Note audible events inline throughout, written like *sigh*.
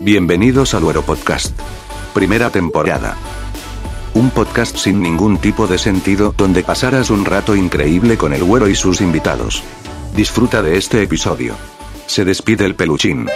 Bienvenidos al Güero Podcast. Primera temporada. Un podcast sin ningún tipo de sentido, donde pasarás un rato increíble con el güero y sus invitados. Disfruta de este episodio. Se despide el peluchín.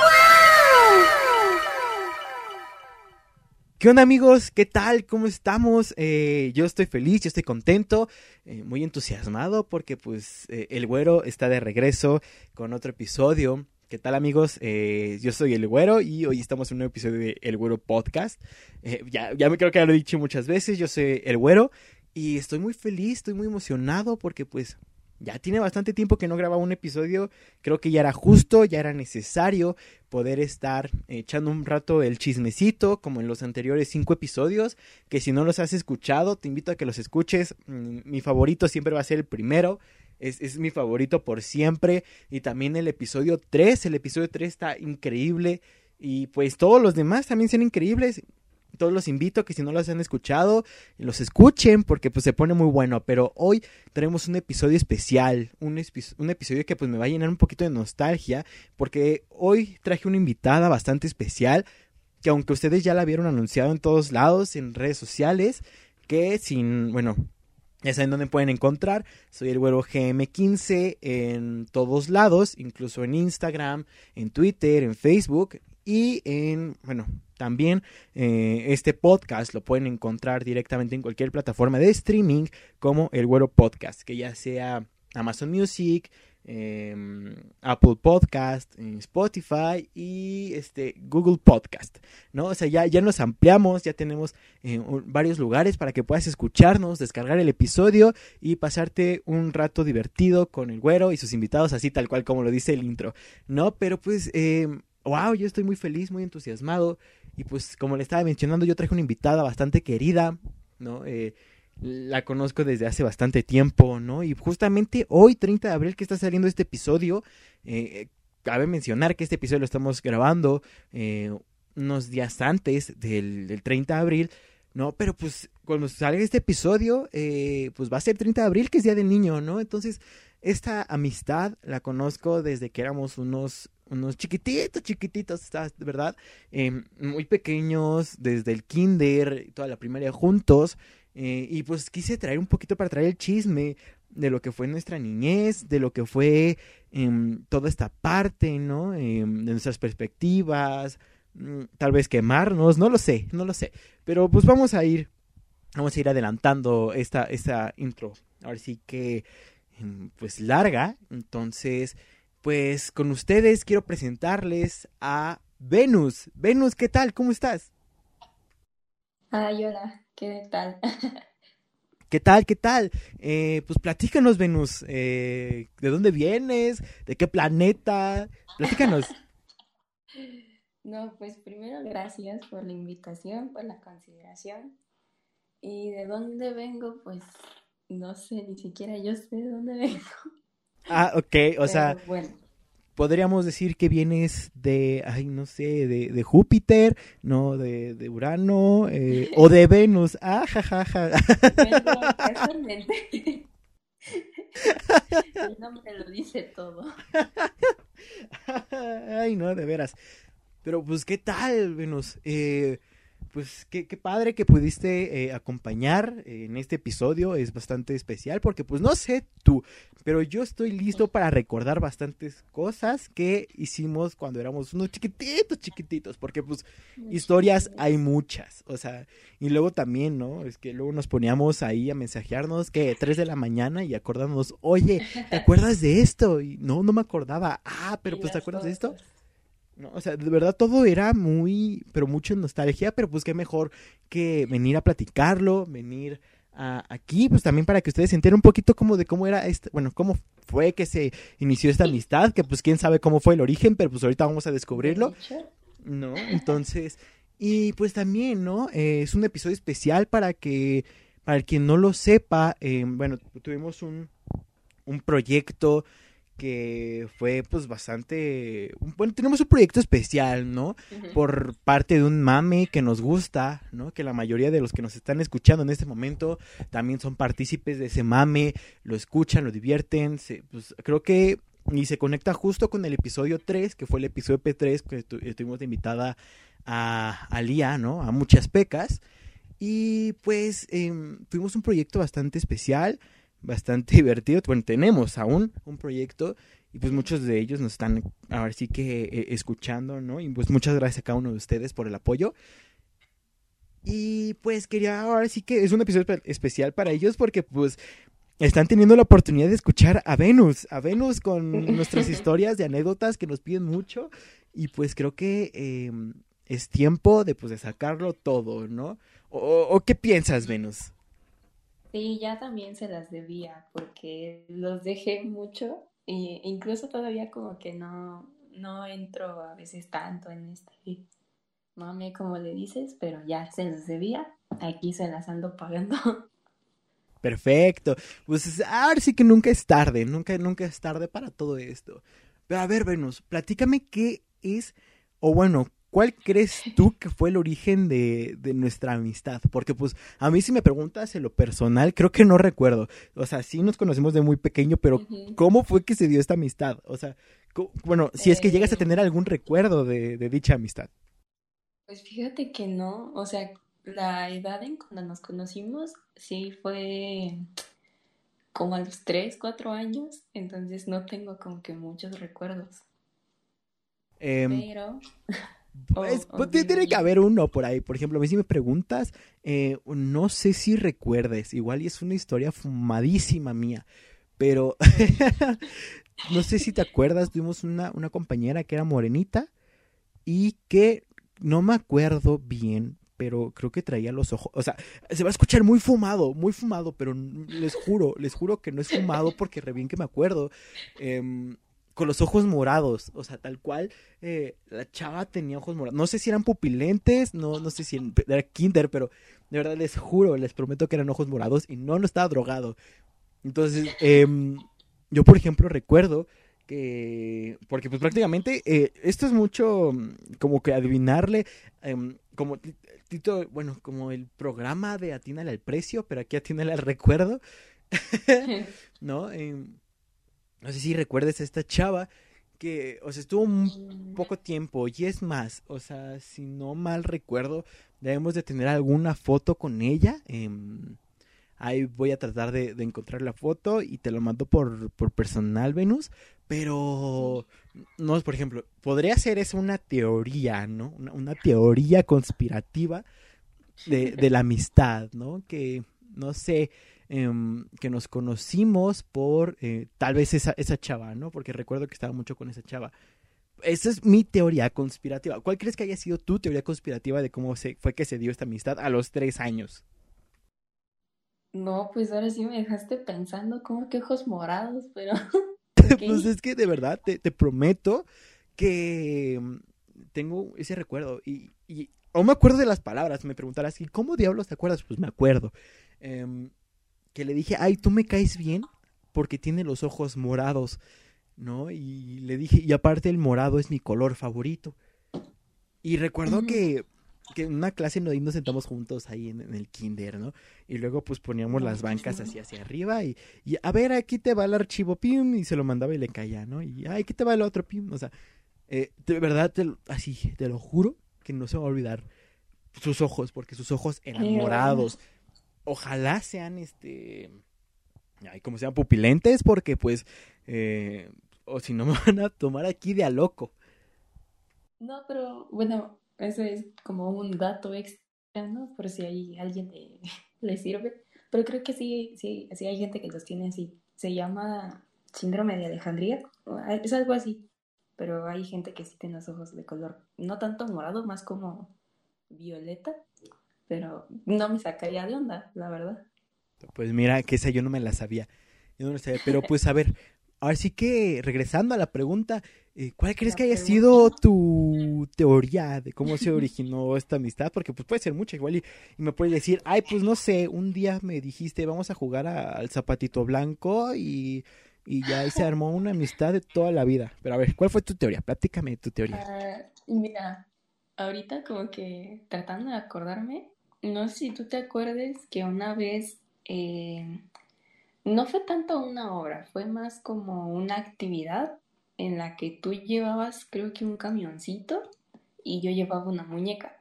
¿Qué onda amigos? ¿Qué tal? ¿Cómo estamos? Eh, yo estoy feliz, yo estoy contento, eh, muy entusiasmado porque pues eh, el güero está de regreso con otro episodio. ¿Qué tal amigos? Eh, yo soy el güero y hoy estamos en un episodio de El Güero Podcast. Eh, ya, ya me creo que ya lo he dicho muchas veces, yo soy el güero y estoy muy feliz, estoy muy emocionado porque pues ya tiene bastante tiempo que no grababa un episodio. Creo que ya era justo, ya era necesario poder estar echando un rato el chismecito, como en los anteriores cinco episodios. Que si no los has escuchado, te invito a que los escuches. Mm, Mi favorito siempre va a ser el primero. Es, es mi favorito por siempre. Y también el episodio 3. El episodio 3 está increíble. Y pues todos los demás también son increíbles todos los invito a que si no los han escuchado, los escuchen porque pues se pone muy bueno. Pero hoy tenemos un episodio especial, un, un episodio que pues me va a llenar un poquito de nostalgia porque hoy traje una invitada bastante especial que aunque ustedes ya la vieron anunciado en todos lados, en redes sociales, que sin, bueno, ya saben dónde pueden encontrar. Soy el güero GM15 en todos lados, incluso en Instagram, en Twitter, en Facebook y en, bueno, también eh, este podcast lo pueden encontrar directamente en cualquier plataforma de streaming como el güero podcast, que ya sea Amazon Music, eh, Apple Podcast, eh, Spotify y este Google Podcast, ¿no? O sea, ya, ya nos ampliamos, ya tenemos eh, varios lugares para que puedas escucharnos, descargar el episodio y pasarte un rato divertido con el güero y sus invitados, así tal cual como lo dice el intro, ¿no? Pero pues, eh, wow, yo estoy muy feliz, muy entusiasmado y pues como le estaba mencionando, yo traje una invitada bastante querida, ¿no? La conozco desde hace bastante tiempo, ¿no? Y justamente hoy, 30 de abril, que está saliendo este episodio, eh, cabe mencionar que este episodio lo estamos grabando eh, unos días antes del, del 30 de abril, ¿no? Pero pues cuando salga este episodio, eh, pues va a ser 30 de abril, que es Día del Niño, ¿no? Entonces, esta amistad la conozco desde que éramos unos, unos chiquititos, chiquititos, ¿estás- ¿verdad? Eh, muy pequeños, desde el kinder, toda la primaria juntos. Eh, y pues quise traer un poquito para traer el chisme de lo que fue nuestra niñez, de lo que fue em, toda esta parte, ¿no? Em, de nuestras perspectivas, mm, tal vez quemarnos, no lo sé, no lo sé. Pero pues vamos a ir, vamos a ir adelantando esta, esta intro. Ahora sí que, em, pues larga. Entonces, pues con ustedes quiero presentarles a Venus. Venus, ¿qué tal? ¿Cómo estás? Ay, hola, ¿qué tal? *laughs* ¿Qué tal? ¿Qué tal? Eh, pues platícanos, Venus. eh, ¿De dónde vienes? ¿De qué planeta? Platícanos. *laughs* No, pues primero gracias por la invitación, por la consideración. Y de dónde vengo, pues no sé, ni siquiera yo sé de dónde *laughs* vengo. Ah, ok. O sea, bueno, podríamos decir que vienes de, ay, no sé, de, de Júpiter, no, de, de Urano, eh, o de Venus. Ah, jajaja. vengo casualmente. El nombre lo dice todo. Ay, no, de veras. Pero pues, ¿qué tal, Venus? Eh, pues qué, qué padre que pudiste eh, acompañar en este episodio. Es bastante especial porque, pues, no sé tú, pero yo estoy listo para recordar bastantes cosas que hicimos cuando éramos unos chiquititos, chiquititos. Porque, pues, historias hay muchas. O sea, y luego también, ¿no? Es que luego nos poníamos ahí a mensajearnos que 3 de la mañana y acordándonos, oye, ¿te *laughs* acuerdas de esto? Y no, no me acordaba. Ah, pero pues, ¿te acuerdas de esto? No, o sea, de verdad todo era muy, pero mucho nostalgia, pero pues qué mejor que venir a platicarlo, venir a- aquí, pues también para que ustedes se enteren un poquito como de cómo era este, bueno, cómo fue que se inició esta amistad, que pues quién sabe cómo fue el origen, pero pues ahorita vamos a descubrirlo. ¿no? Entonces, y pues también, ¿no? Eh, es un episodio especial para que, para el quien no lo sepa, eh, bueno, tuvimos un, un proyecto que fue pues bastante, bueno, tenemos un proyecto especial, ¿no? Por parte de un mame que nos gusta, ¿no? Que la mayoría de los que nos están escuchando en este momento también son partícipes de ese mame, lo escuchan, lo divierten, se- pues creo que y se conecta justo con el episodio 3, que fue el episodio P3, que estuvimos de invitada a, a Lía, ¿no? A muchas pecas. Y pues eh, tuvimos un proyecto bastante especial, bastante *laughs* divertido. Bueno, tenemos aún un proyecto y pues muchos de ellos nos están ahora sí que eh, escuchando, ¿no? Y pues muchas gracias a cada uno de ustedes por el apoyo. Y pues quería ahora sí que es un episodio especial para ellos porque pues están teniendo la oportunidad de escuchar a Venus, a Venus con *laughs* nuestras historias de anécdotas que nos piden mucho y pues creo que em, es tiempo de pues de sacarlo todo, ¿no? ¿O, qué piensas, Venus? Sí, ya también se las debía porque los dejé mucho e incluso todavía como que no, no entro a veces tanto en este mame como le dices, pero ya se las debía, aquí se las ando pagando. *laughs* Perfecto. Pues ahora sí que nunca es tarde, nunca, nunca es tarde para todo esto. Pero a ver, Venus, platícame qué es, o bueno, ¿cuál crees tú que fue el origen de, de, nuestra amistad? Porque pues a mí si me preguntas en lo personal, creo que no recuerdo. O sea, sí nos conocemos de muy pequeño, pero ¿cómo fue que se dio esta amistad? O sea, bueno, si es que llegas a eh. tener algún recuerdo de, de dicha amistad. Pues fíjate que no, o sea, la edad en cuando nos conocimos, sí fue como a los 3, 4 años, entonces no tengo como que muchos recuerdos. Em, Pero... *laughs* Pues, pues tiene que haber uno por ahí. Por ejemplo, a mí si me preguntas, eh, no sé si recuerdes, igual y es una historia fumadísima mía, pero *laughs* no sé si te acuerdas, tuvimos una, una compañera que era morenita y que no me acuerdo bien, pero creo que traía los ojos, o sea, se va a escuchar muy fumado, muy fumado, pero les juro, les juro que no es fumado porque re bien que me acuerdo. Em, con los ojos morados, o sea, tal cual, eh, la chava tenía ojos morados. No sé si eran pupilentes, no, no sé si era kinder, pero de verdad les juro, les prometo que eran ojos morados y no, no estaba drogado. Entonces, em, yo por ejemplo recuerdo que, porque pues prácticamente eh, esto es mucho mm, como que adivinarle, em, como Tito, bueno, como el programa de Atínale al precio, pero aquí Atínale al recuerdo, *laughs* ¿no? No sé si recuerdes a esta chava que, o sea, estuvo un poco tiempo y es más, o sea, si no mal recuerdo, debemos de tener alguna foto con ella. Em, ahí voy a tratar de, encontrar la foto y te lo mando por, por personal, Venus. Pero, no, por ejemplo, podría ser eso una teoría, ¿no? Una, teoría conspirativa de, de, la amistad, ¿no? Que, no sé, em, que nos conocimos por eh, tal vez esa, esa chava, ¿no? Porque recuerdo que estaba mucho con esa chava. Esa es mi teoría conspirativa. ¿Cuál crees que haya sido tu teoría conspirativa de cómo se, fue que se dio esta amistad a los tres años? No, pues ahora sí me dejaste pensando como que ojos morados, pero *laughs* *laughs* pues es que de verdad te, prometo que mm, tengo ese recuerdo y, y aún me acuerdo de las palabras. Me preguntarás, ¿y cómo diablos te acuerdas? Pues me acuerdo. Em, que le dije, ay, tú me caes bien porque tiene los ojos morados, ¿no? Y le dije, y aparte el morado es mi color favorito. Y recuerdo que que en una clase nos, nos sentamos juntos ahí en, el kinder, ¿no? Y luego pues poníamos las bancas así hacia arriba y, y, a ver, aquí te va el archivo, pim, y se lo mandaba y le caía, ¿no? Y ay, aquí te va el otro, pim, o sea, eh, de verdad, así, te lo juro que no se va a olvidar sus ojos, porque sus ojos eran morados. Ojalá sean, este, ay, como sean pupilentes, porque pues, eh, o si no *laughs* me van a tomar aquí de a loco. No, pero bueno, eso es como un dato extra, ¿no? Por si hay alguien le, *laughs* le sirve. Pero creo que sí, sí, sí hay gente que los tiene así. Se llama síndrome de Alejandría. Es algo así. Pero hay gente que sí tiene los ojos de color, no tanto morado, más como violeta. Pero no me sacaría de onda, la verdad. Pues mira, que esa yo no me la sabía. Yo no la sabía. Pero pues a ver, Así que, regresando a la pregunta, eh, ¿cuál crees que haya sido tu teoría de cómo se originó esta amistad? Porque pues puede ser mucha igual y, me puedes decir, ay, pues no sé, un día me dijiste, vamos a jugar al zapatito blanco y, y ya se armó una amistad de toda la vida. Pero a ver, ¿cuál fue tu teoría? Platícame tu teoría. Ah, mira, ahorita como que tratando de acordarme, no sé si tú te acuerdes que una vez... Eh, no fue tanto una obra, fue más como una actividad en la que tú llevabas, creo que un camioncito y yo llevaba una muñeca.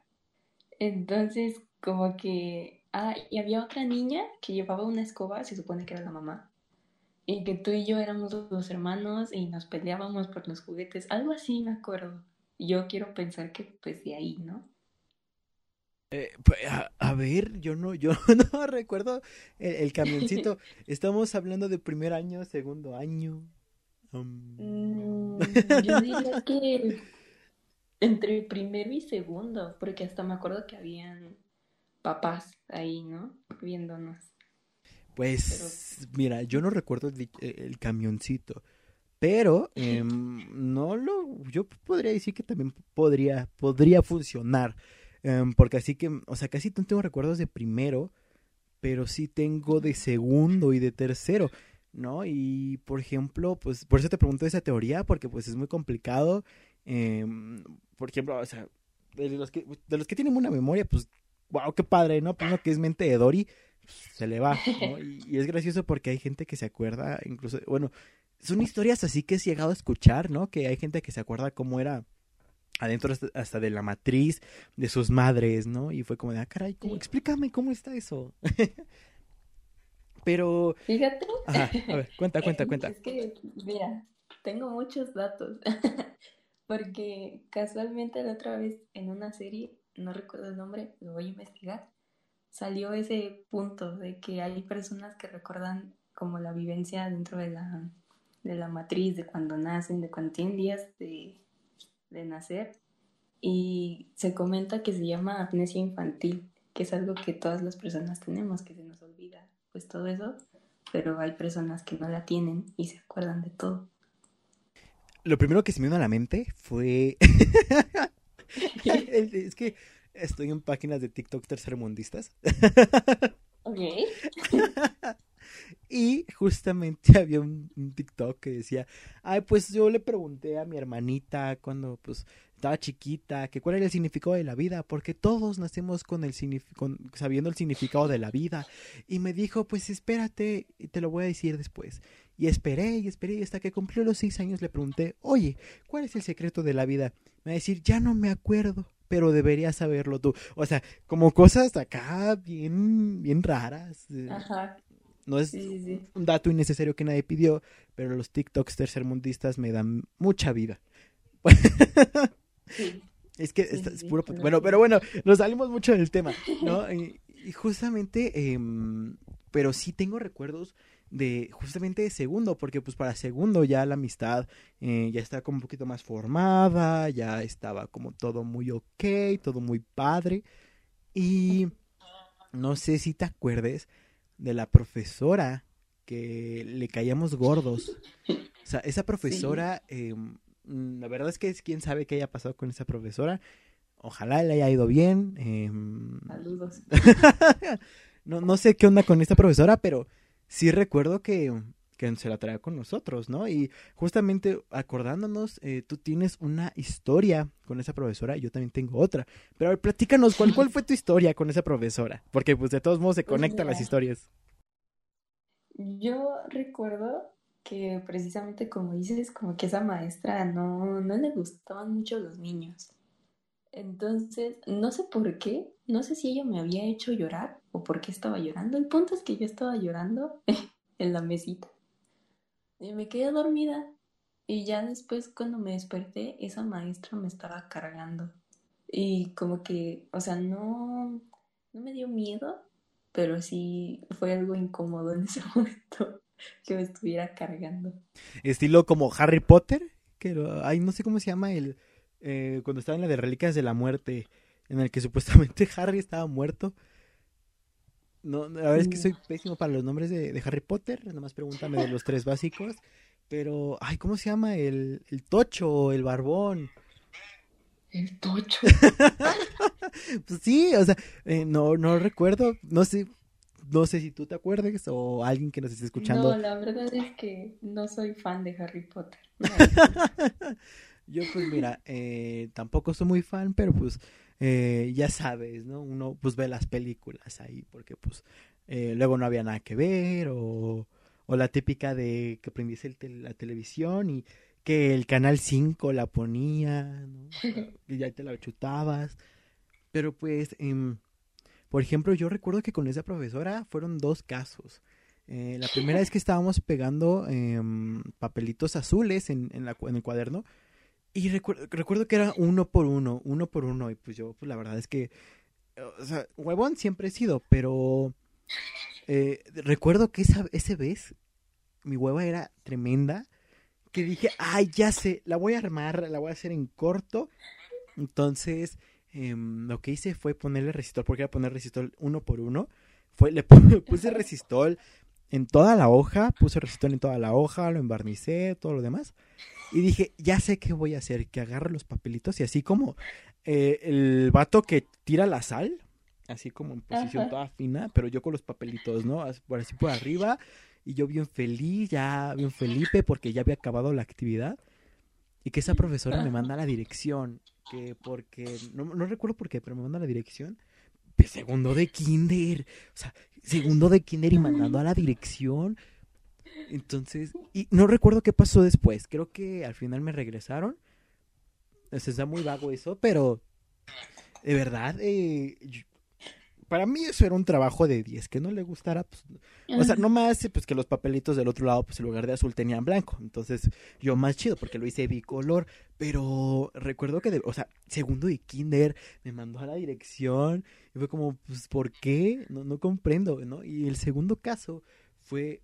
Entonces, como que, ah, y había otra niña que llevaba una escoba, se supone que era la mamá, y que tú y yo éramos los hermanos y nos peleábamos por los juguetes, algo así me acuerdo. Yo quiero pensar que pues de ahí, ¿no? Eh, a, ver, yo no, yo *laughs* no recuerdo el, camioncito. *laughs* Estamos hablando de primer año, segundo año. Mm, yo diría que entre primero y segundo, porque hasta me acuerdo que habían papás ahí, ¿no? Viéndonos. Pues, mira, yo no recuerdo el, camioncito, pero *laughs* em, no lo, yo podría decir que también podría, podría funcionar, em, porque así que, o sea, casi no tengo recuerdos de primero, pero sí tengo de segundo y de tercero. ¿no? Y por ejemplo, pues por eso te pregunto esa teoría, porque pues es muy complicado. Em, por ejemplo, o sea, de los que, de los que tienen una memoria, pues, wow, qué padre, ¿no? Pues que es mente de Dory, se le va, ¿no? *laughs* Y, es gracioso porque hay gente que se acuerda, incluso, bueno, son historias así que he llegado a escuchar, ¿no? Que hay gente que se acuerda cómo era adentro hasta, de la matriz de sus madres, ¿no? Y fue como de, ah, caray, ¿cómo? explícame cómo está eso. *laughs* Pero... Fíjate. Ajá, a ver, cuenta, cuenta, *laughs* cuenta. Es que, mira, tengo muchos datos. *laughs* Porque casualmente la otra vez en una serie, no recuerdo el nombre, lo voy a investigar, salió ese punto de que hay personas que recuerdan como la vivencia dentro de la, de la matriz, de cuando nacen, de cuando tienen días de, de nacer. Y se comenta que se llama amnesia infantil, que es algo que todas las personas tenemos, que se nos olvida, pues todo eso, pero hay personas que no la tienen y se acuerdan de todo lo primero que se me vino a la mente fue. *laughs* *laughs* es que estoy en páginas de TikTok tercermundistas. *laughs* ok. y justamente *laughs* había un, TikTok que decía, ay, pues yo le pregunté a mi hermanita cuando pues estaba chiquita que cuál era el significado de la vida, porque todos nacemos con el con, sabiendo el significado de la vida. Y me dijo, pues espérate, te lo voy a decir después. Y esperé y esperé y hasta que cumplió los seis años le pregunté, oye, ¿cuál es el secreto de la vida? Me va a decir, ya no me acuerdo, pero deberías saberlo tú. O sea, como cosas acá bien, bien raras. Eh, Ajá. No es un dato innecesario que nadie pidió, pero los TikToks tercermundistas me dan mucha vida. *laughs* Es que es puro... Bueno, pero bueno, nos salimos mucho del tema, ¿no? *laughs* Y, justamente, em, pero sí tengo recuerdos de justamente de segundo, porque pues para segundo ya la amistad eh, ya está como un poquito más formada, ya estaba como todo muy ok, todo muy padre. Y no sé si te acuerdes de la profesora que le caíamos gordos. O sea, esa profesora, em, la verdad es que es quién sabe qué haya pasado con esa profesora. Ojalá le haya ido bien. Em. Saludos. *laughs* no, no sé qué onda con esta profesora, pero sí recuerdo que, que se la traía con nosotros, ¿no? Y justamente acordándonos, eh, tú tienes una historia con esa profesora y yo también tengo otra. Pero a ver, platícanos, ¿cuál, cuál fue tu historia con esa profesora? Porque pues de todos modos se pues conectan las historias. Yo recuerdo que precisamente como dices, como que esa maestra no, no le gustaban mucho los niños. Entonces, no sé por qué, no sé si ella me había hecho llorar o por qué estaba llorando. El punto es que yo estaba llorando *laughs* en la mesita. Y me quedé dormida. Y ya después cuando me desperté, esa maestra me estaba cargando. Y como que, o sea, no, no me dio miedo, pero sí fue algo incómodo en ese *laughs* momento que me estuviera cargando. Estilo como Harry Potter, que ay, no sé cómo se llama el eh, cuando estaba en la de Reliquias de la Muerte, en el que supuestamente *laughs* Harry estaba muerto. No, a ver, es que soy pésimo para los nombres de, Harry Potter, nada más pregúntame de los tres básicos. Pero, ay, ¿cómo se llama? El, el tocho, el barbón. El tocho. *laughs* pues sí, o sea, eh, no, no recuerdo, no sé, no sé si tú te acuerdas o alguien que nos esté escuchando. No, la verdad es que no soy fan de Harry Potter. *laughs* Yo pues mira, eh, tampoco soy muy fan, pero pues eh, ya sabes, ¿no? Uno pues ve las películas ahí porque pues eh, luego no había nada que ver o, o la típica de que prendiste la televisión y, que el canal 5 la ponía, ¿no? *laughs* y ya te la chutabas. Pero pues, em, por ejemplo, yo recuerdo que con esa profesora fueron dos casos. Eh, la primera vez que estábamos pegando em, papelitos azules en, en, la, en el cuaderno. Y recuerdo, recuerdo que era uno por uno, uno por uno. Y pues yo, pues la verdad es que, o sea, huevón siempre he sido, pero eh, recuerdo que esa, ese vez mi hueva era tremenda. Que dije, ay, ya sé, la voy a armar, la voy a hacer en corto. Entonces, em, lo que hice fue ponerle resistol, porque era poner resistol uno por uno. Fue, le *laughs* puse resistol en toda la hoja, puse resistol en toda la hoja, lo embarnicé, todo lo demás. Y dije, ya sé qué voy a hacer, que agarro los papelitos y así como eh, el vato que tira la sal, así como en posición toda fina, pero yo con los papelitos, ¿no? Por así por arriba, y yo bien feliz, ya bien Felipe, porque ya había acabado la actividad. Y que esa profesora me manda la dirección, que porque, no, no recuerdo por qué, pero me manda la dirección. Segundo de kinder, o sea, segundo de kinder y mandando a la dirección. Entonces, y no recuerdo qué pasó después. Creo que al final me regresaron. Se está muy vago eso, pero de verdad, eh, para mí eso era un trabajo de 10, que no le gustara, pues, o sea, no más pues que los papelitos del otro lado, pues en lugar de azul tenían blanco, entonces yo más chido porque lo hice bicolor, pero recuerdo que, o sea, segundo de kinder me mandó a la dirección y fue como, pues, ¿por qué? No, no comprendo, ¿no? Y el segundo caso fue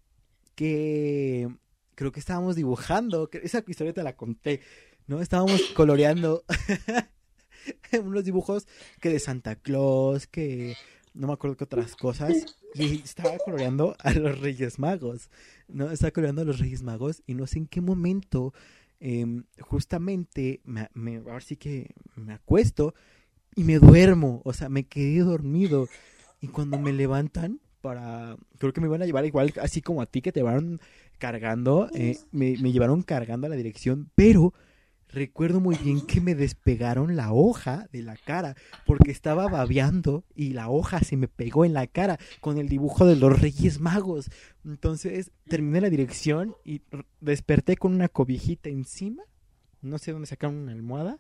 que creo que estábamos dibujando, esa historia te la conté, ¿no? Estábamos *coughs* coloreando *laughs* unos dibujos que de Santa Claus, que no me acuerdo qué otras cosas. Y estaba coloreando a los Reyes Magos, ¿no? Estaba coloreando a los Reyes Magos y no sé en qué momento em, justamente me, me, ahora sí que me acuesto y me duermo, o sea, me quedé dormido. Y cuando me levantan para, creo que me iban a llevar igual, así como a ti que te van cargando, eh, me, me llevaron cargando a la dirección, pero recuerdo muy bien que me despegaron la hoja de la cara porque estaba babeando y la hoja se me pegó en la cara con el dibujo de los Reyes Magos. Entonces terminé la dirección y desperté con una cobijita encima. No sé dónde sacaron una almohada.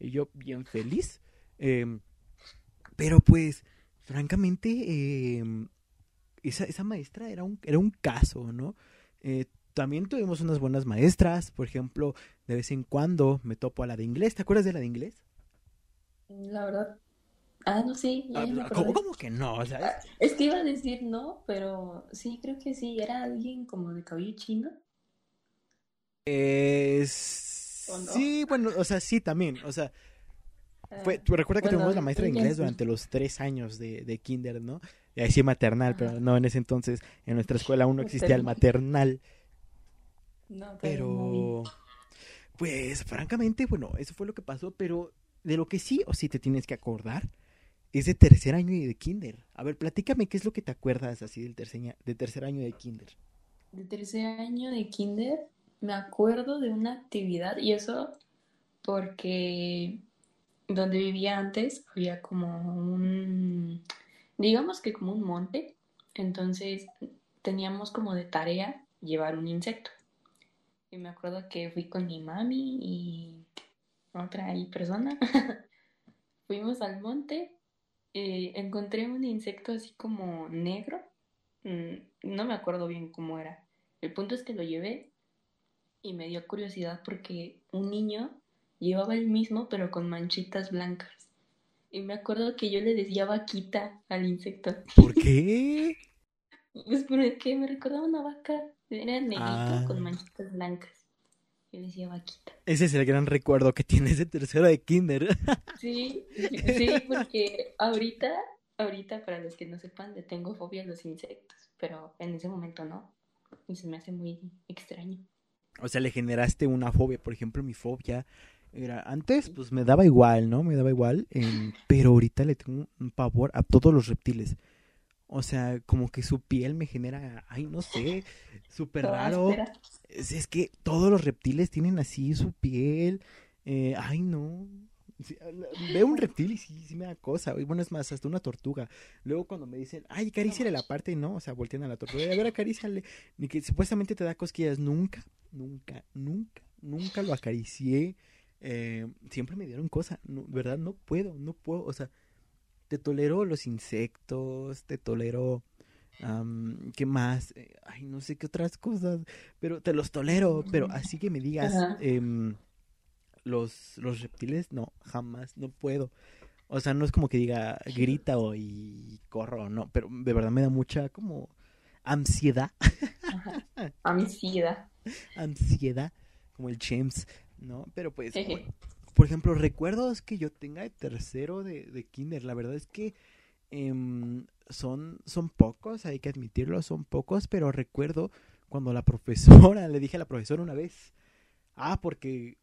Y yo bien feliz. Em, pero pues, francamente, em, esa, esa maestra era un, era un caso, ¿no? Eh, también tuvimos unas buenas maestras, por ejemplo, de vez en cuando me topo a la de inglés. ¿Te acuerdas de la de inglés? La verdad. Ah, no, sí. Ah, ¿cómo, que no? Ah, es que iba a decir no, pero sí, creo que sí. ¿Era alguien como de cabello chino? Sí, bueno, o sea, sí, también. O sea, fue, ah, recuerda que tuvimos la maestra de inglés durante los tres años de, de kinder, ¿no? Y ahí sí maternal, pero no, en ese entonces en nuestra escuela aún no existía el maternal. No, pero, pues francamente, bueno, eso fue lo que pasó, pero de lo que sí o sí te tienes que acordar es de tercer año y de kinder. A ver, platícame qué es lo que te acuerdas así del tercer, de tercer año de kinder. De tercer año de kinder me acuerdo de una actividad y eso porque donde vivía antes había como un, digamos que como un monte, entonces teníamos como de tarea llevar un insecto. Y me acuerdo que fui con mi mami y otra persona. *laughs* Fuimos al monte, eh, encontré un insecto así como negro. Mm, no me acuerdo bien cómo era. El punto es que lo llevé y me dio curiosidad porque un niño llevaba el mismo pero con manchitas blancas. Y me acuerdo que yo le decía vaquita al insecto. ¿Por qué? *laughs* Pues porque me recordaba una vaca. Era negrito ah. con manchitas blancas. Yo decía vaquita. Ese es el gran recuerdo que tienes de tercero de kinder. *laughs* Sí, sí, porque ahorita, ahorita, para los que no sepan, le tengo fobia a los insectos, pero en ese momento no. Y se me hace muy extraño. O sea, le generaste una fobia. Por ejemplo, mi fobia era antes, pues me daba igual, ¿no? Me daba igual. pero ahorita le tengo un pavor a todos los reptiles. O sea, como que su piel me genera, ay, no sé, súper raro. Es, que todos los reptiles tienen así su piel. Eh, ay, no. veo un reptil y sí, sí me da cosa. Y bueno, es más, hasta una tortuga. Luego cuando me dicen, ay, acaríciale la parte, no, o sea, voltean a la tortuga. A ver, acaríciale. Ni que supuestamente te da cosquillas. Nunca, nunca, nunca, nunca lo acaricié. Eh, siempre me dieron cosas, no, ¿verdad? No puedo, no puedo, o sea, te tolero los insectos, te tolero, ¿qué más? Eh, ay, no sé qué otras cosas, pero te los tolero, pero así que me digas, em, los, los reptiles, no, jamás, no puedo. O sea, no es como que diga grita o y corro, no, pero de verdad me da mucha como ansiedad, Ajá. A mi sida. ansiedad, como el James, ¿no? Pero pues, bueno, por ejemplo, recuerdos que yo tenga de tercero de, de kinder, la verdad es que em, son, son pocos, hay que admitirlo, son pocos, pero recuerdo cuando la *laughs* profesora, le dije a la profesora una vez, ah, porque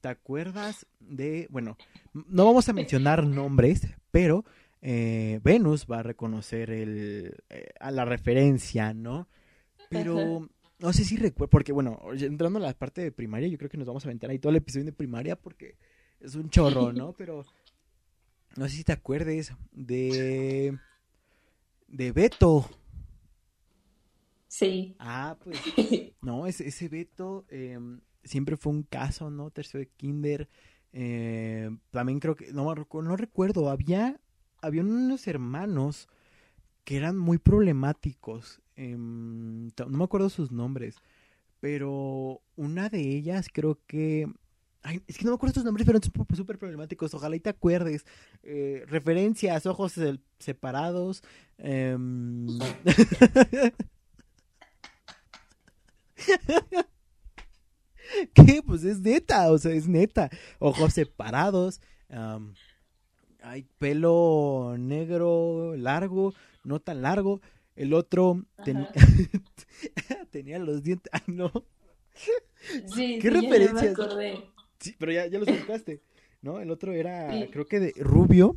te acuerdas de, bueno, no vamos a mencionar nombres, pero eh, Venus va a reconocer el, eh, a la referencia, ¿no? Pero no sé si recuerdo, porque bueno, entrando a la parte de primaria, yo creo que nos vamos a aventar ahí todo el episodio de primaria porque es un chorro, ¿no? Pero no sé si te acuerdes de de Beto. Sí. Ah, pues *laughs* no, ese, ese Beto em, siempre fue un caso, ¿no? Tercero de kinder. eh, también creo que, no, no recuerdo, había, había unos hermanos que eran muy problemáticos. em, no me acuerdo sus nombres, pero una de ellas creo que... Ay, es que no me acuerdo sus nombres, pero son súper- problemáticos. Ojalá y te acuerdes. Eh, referencias, ojos separados. em, *laughs* ¿Qué? Pues es neta, o sea, es neta. Ojos separados. Hay pelo negro largo, no tan largo. El otro ten- *laughs* tenía los dientes. Ay, no. Sí, *laughs* ¿Qué sí, ya- ya me. Sí, pero ya, ya lo explicaste. ¿No? El otro era, Sí. creo que de rubio.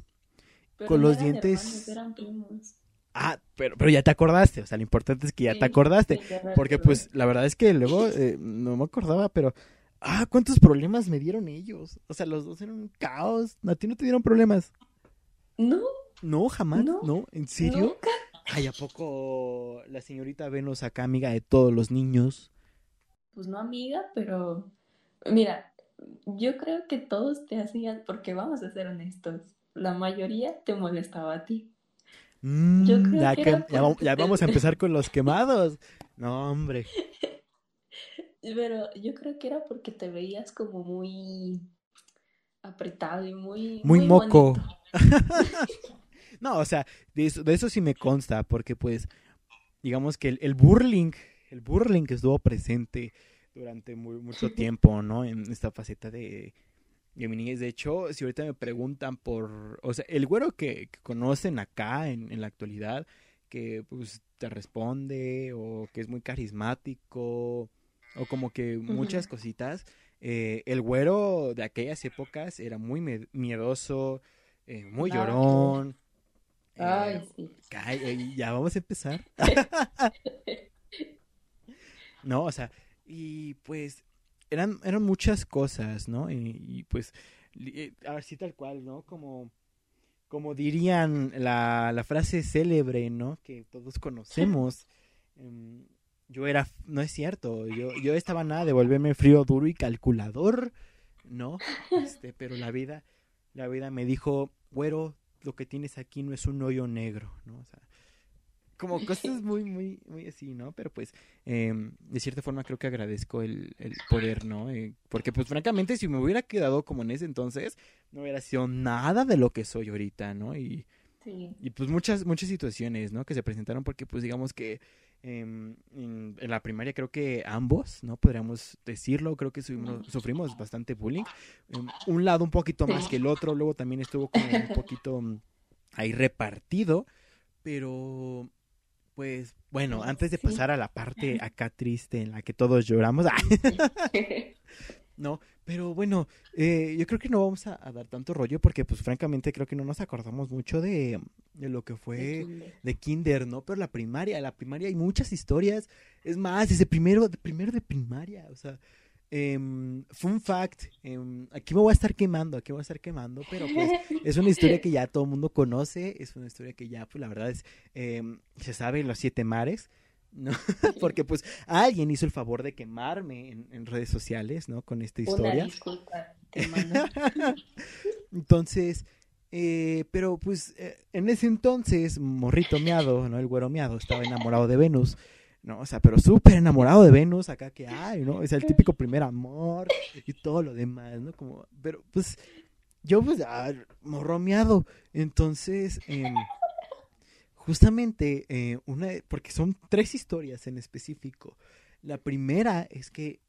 Pero Con no los dientes- hermanos, eran primos. Ah, pero, pero ya te acordaste. O sea, lo importante es que ya Sí, te acordaste. sí, Porque pues la verdad es que luego eh, no me acordaba, pero... Ah, ¿cuántos problemas me dieron ellos? O sea, los dos eran un caos. ¿A ti no te dieron problemas? No, No, jamás. No, No, ¿en serio? nunca. Ay, ¿a poco la señorita Venus acá, amiga de todos los niños? Pues no amiga, pero mira, yo creo que todos te hacían, porque vamos a ser honestos, la mayoría te molestaba a ti. Mm, Yo creo ya, que ya, ya vamos a empezar con los quemados. No, hombre. *laughs* Pero yo creo que era porque te veías como muy apretado y muy, Muy moco. *laughs* No, o sea, de eso, de eso sí me consta, porque pues, digamos que el, el burling, el burling que estuvo presente durante muy, mucho *laughs* tiempo, ¿no? En esta faceta de, de mi niñez. De hecho, si ahorita me preguntan por, o sea, el güero que, que conocen acá en, en la actualidad, que pues te responde o que es muy carismático o como que muchas cositas. eh, el güero de aquellas épocas era muy miedoso, eh, muy llorón. eh, Ay, sí. Eh, ya vamos a empezar. *laughs* *laughs* no, o sea, y pues eran, eran muchas cosas, ¿no? Y, y, pues, a ver si tal cual, ¿no? Como, como dirían la, la frase célebre, ¿no? Que todos *laughs* conocemos. Yo era, no es cierto, yo, yo estaba nada de volverme frío, duro y calculador, ¿no? Este, pero la vida, la vida me dijo, güero, lo que tienes aquí no es un hoyo negro, ¿no? O sea, como cosas *laughs* muy, muy, muy así, ¿no? Pero pues, eh, de cierta forma creo que agradezco el, el poder, ¿no? Eh, porque pues francamente si me hubiera quedado como en ese entonces, no hubiera sido nada de lo que soy ahorita, ¿no? Y, Sí. y pues muchas, muchas situaciones, ¿no? Que se presentaron porque pues digamos que em, en, en la primaria creo que ambos, ¿no? Podríamos decirlo, creo que sufrimos, sufrimos bastante bullying. Em, un lado un poquito más que el otro, luego también estuvo como un poquito mm, ahí repartido, pero pues bueno, antes de pasar a la parte acá triste en la que todos lloramos, *laughs* ¡ah! No, pero bueno, eh, yo creo que no vamos a, a dar tanto rollo porque pues francamente creo que no nos acordamos mucho de, de lo que De fue kinder. de kinder, ¿no? Pero la primaria, la primaria hay muchas historias, es más, desde primero, de primero de primaria, o sea, em, fun fact, em, aquí me voy a estar quemando, aquí me voy a estar quemando, pero pues es una historia que ya todo el mundo conoce, es una historia que ya, pues la verdad es, em, se sabe los siete mares, ¿no? *laughs* Porque pues alguien hizo el favor de quemarme en, en redes sociales, ¿no? Con esta historia. Una disculpa, te mando. *laughs* Entonces, eh, pero pues eh, en ese entonces, morrito miado, ¿no? El güero miado estaba enamorado de Venus, ¿no? O sea, pero súper enamorado de Venus, acá que hay, ¿no? Es el típico primer amor y todo lo demás, ¿no? Como, pero pues yo pues, ah, morro miado. Entonces, em, justamente, eh, una, porque son tres historias en específico. La primera es que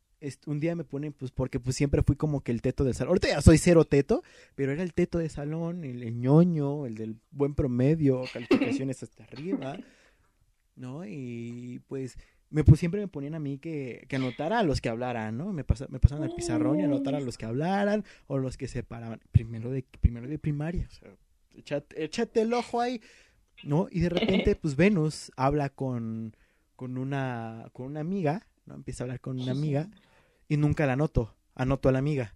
un día me ponen, pues, porque pues siempre fui como que el teto del salón. Ahorita ya soy cero teto, pero era el teto de salón, el, ñoño, el del buen promedio, calificaciones hasta arriba, ¿no? Y pues me pues siempre me ponían a mí que, que anotara a los que hablaran, ¿no? Me, pasa, me pasaban al pizarrón y anotara a los que hablaran o los que se paraban. Primero de, primero de primaria, o sea, échate, échate el ojo ahí, ¿no? Y de repente, pues Venus habla con, con, una, con una amiga, ¿no? Empieza a hablar con una amiga y nunca la anoto, anoto a la amiga.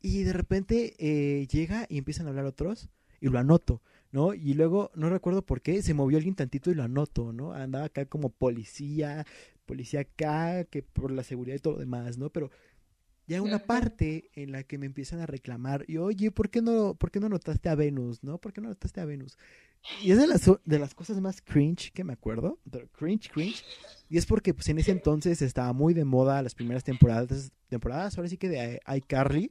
Y de repente eh, llega y empiezan a hablar otros y lo anoto, ¿no? Y luego, no recuerdo por qué, se movió alguien tantito y lo anoto, ¿no? Andaba acá como policía, policía acá, que por la seguridad y todo lo demás, ¿no? Pero ya una parte en la que me empiezan a reclamar, y oye, ¿por qué no, por qué no notaste a Venus, no? ¿Por qué no notaste a Venus? Y es de las, de las cosas más cringe que me acuerdo, pero cringe, cringe, y es porque pues en ese entonces estaba muy de moda las primeras temporadas, temporadas, ahora sí que de iCarly,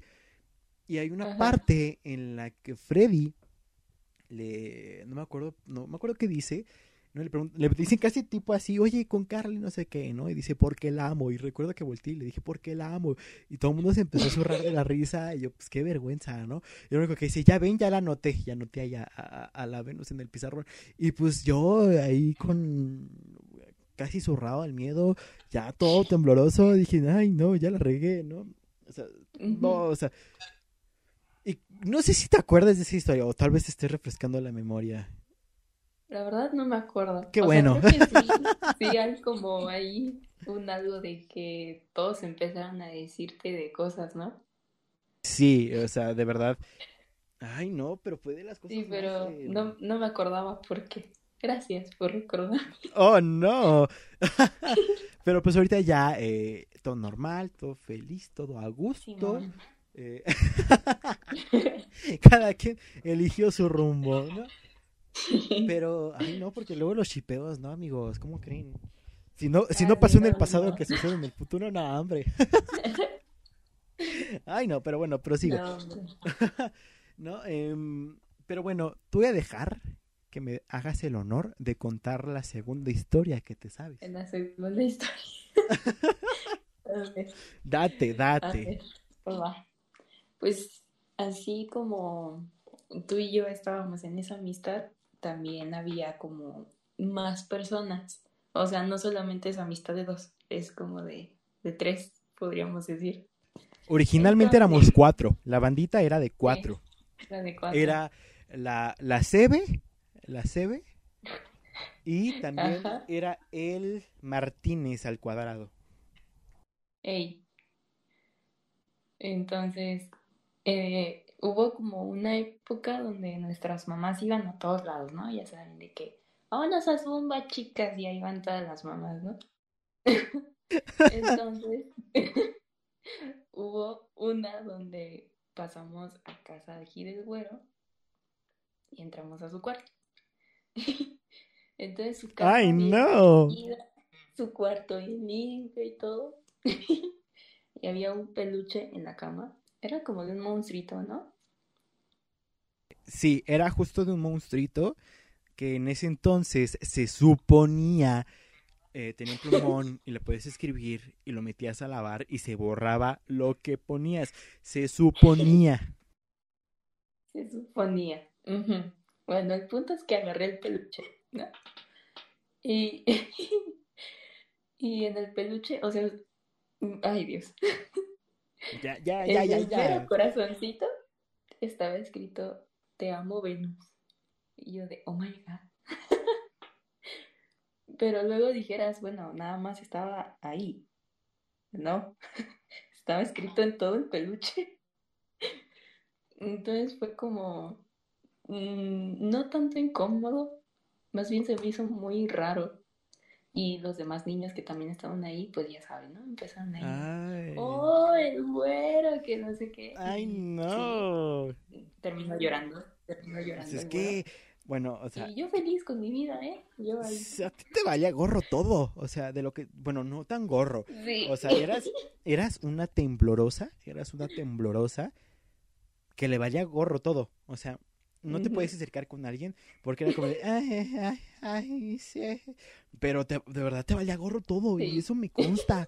y hay una Ajá. parte en la que Freddy le, no me acuerdo, no me acuerdo qué dice, ¿no? Le, dicen casi tipo así, oye, con Carly no sé qué, ¿no? Y dice, ¿por qué la amo? Y recuerdo que volteé y le dije, ¿por qué la amo? Y todo el mundo se empezó a zurrar de la risa y yo, pues qué vergüenza, ¿no? Y lo único que dice, ya ven, ya la anoté, ya anoté ahí a, la Venus en el pizarrón. Y pues yo ahí con casi zurrado al miedo, ya todo tembloroso, dije, ay, no, ya la regué, ¿no? O sea, no, o sea, y no sé si te acuerdas de esa historia o tal vez te esté refrescando la memoria. La verdad no me acuerdo. Qué O sea, bueno. creo que sí, *laughs* sí hay como ahí un algo de que todos empezaron a decirte de cosas, ¿no? Sí, o sea, de verdad. Ay, no, pero fue de las cosas Sí, pero eh, no, no me acordaba por qué. Gracias por recordar. Oh, no. *laughs* *laughs* Pero pues ahorita ya eh, todo normal, todo feliz, todo a gusto. Eh, cada quien eligió su rumbo, ¿no? *laughs* Pero, ay, no, porque luego los chipeos, ¿no, amigos? ¿Cómo creen? Si no, si no pasó en el pasado, no. que sucede en el futuro, no, hombre. *laughs* Ay, no, pero bueno, prosigo. No. *laughs* ¿no? Em, pero bueno, te voy a dejar que me hagas el honor de contar la segunda historia que te sabes. En la segunda historia. Date, date. ver, pues. Pues así como tú y yo estábamos en esa amistad, también había como más personas. O sea, no solamente es amistad de dos, es como de, de tres, podríamos decir. Originalmente éramos cuatro. La bandita era de cuatro. La de cuatro. Era la, la Cebe, la Cebe, y también Ajá. era el Martínez al cuadrado. Ey. Entonces, eh, hubo como una época donde nuestras mamás iban a todos lados, ¿no? Ya saben de que, vámonos a Zumba, chicas, y ahí van todas las mamás, ¿no? *laughs* Entonces, *laughs* hubo una donde pasamos a casa de Gil el Güero y entramos a su cuarto. *laughs* Entonces su casa ¡Ay, no! su cuarto bien limpio y todo. Y había un peluche en la cama. Era como de un monstruito, ¿no? Sí, era justo de un monstruito que en ese entonces se suponía eh, tenía un plumón y le puedes escribir y lo metías a lavar y se borraba lo que ponías. Se suponía. Se suponía. Bueno, el punto es que agarré el peluche, ¿no? Y, *laughs* y en el peluche, o sea, ay Dios, Ya, ya, ya, ya, el mero ya. corazoncito estaba escrito, te amo Venus. Y yo de, oh my God. *laughs* Pero luego dijeras, bueno, nada más estaba ahí. No, *laughs* estaba escrito en todo el peluche. *laughs* Entonces fue como, mm, no tanto incómodo, más bien se me hizo muy raro. Y los demás niños que también estaban ahí, pues ya saben, ¿no? Empezaron ahí. Ay. ¡Oh, el güero! Que no sé qué. Ay, no. sí, terminó llorando. Terminó llorando. Es que, bueno, o sea, Y yo feliz con mi vida, ¿eh? Yo ahí. a ti te valía gorro todo. O sea, de lo que, bueno, no tan gorro. Sí. O sea, eras, eras una temblorosa, eras una temblorosa que le valía gorro todo. O sea, no te puedes acercar con alguien porque era como de, ay, ay, ay, sí. Pero te- de verdad te valía gorro todo y eso me consta.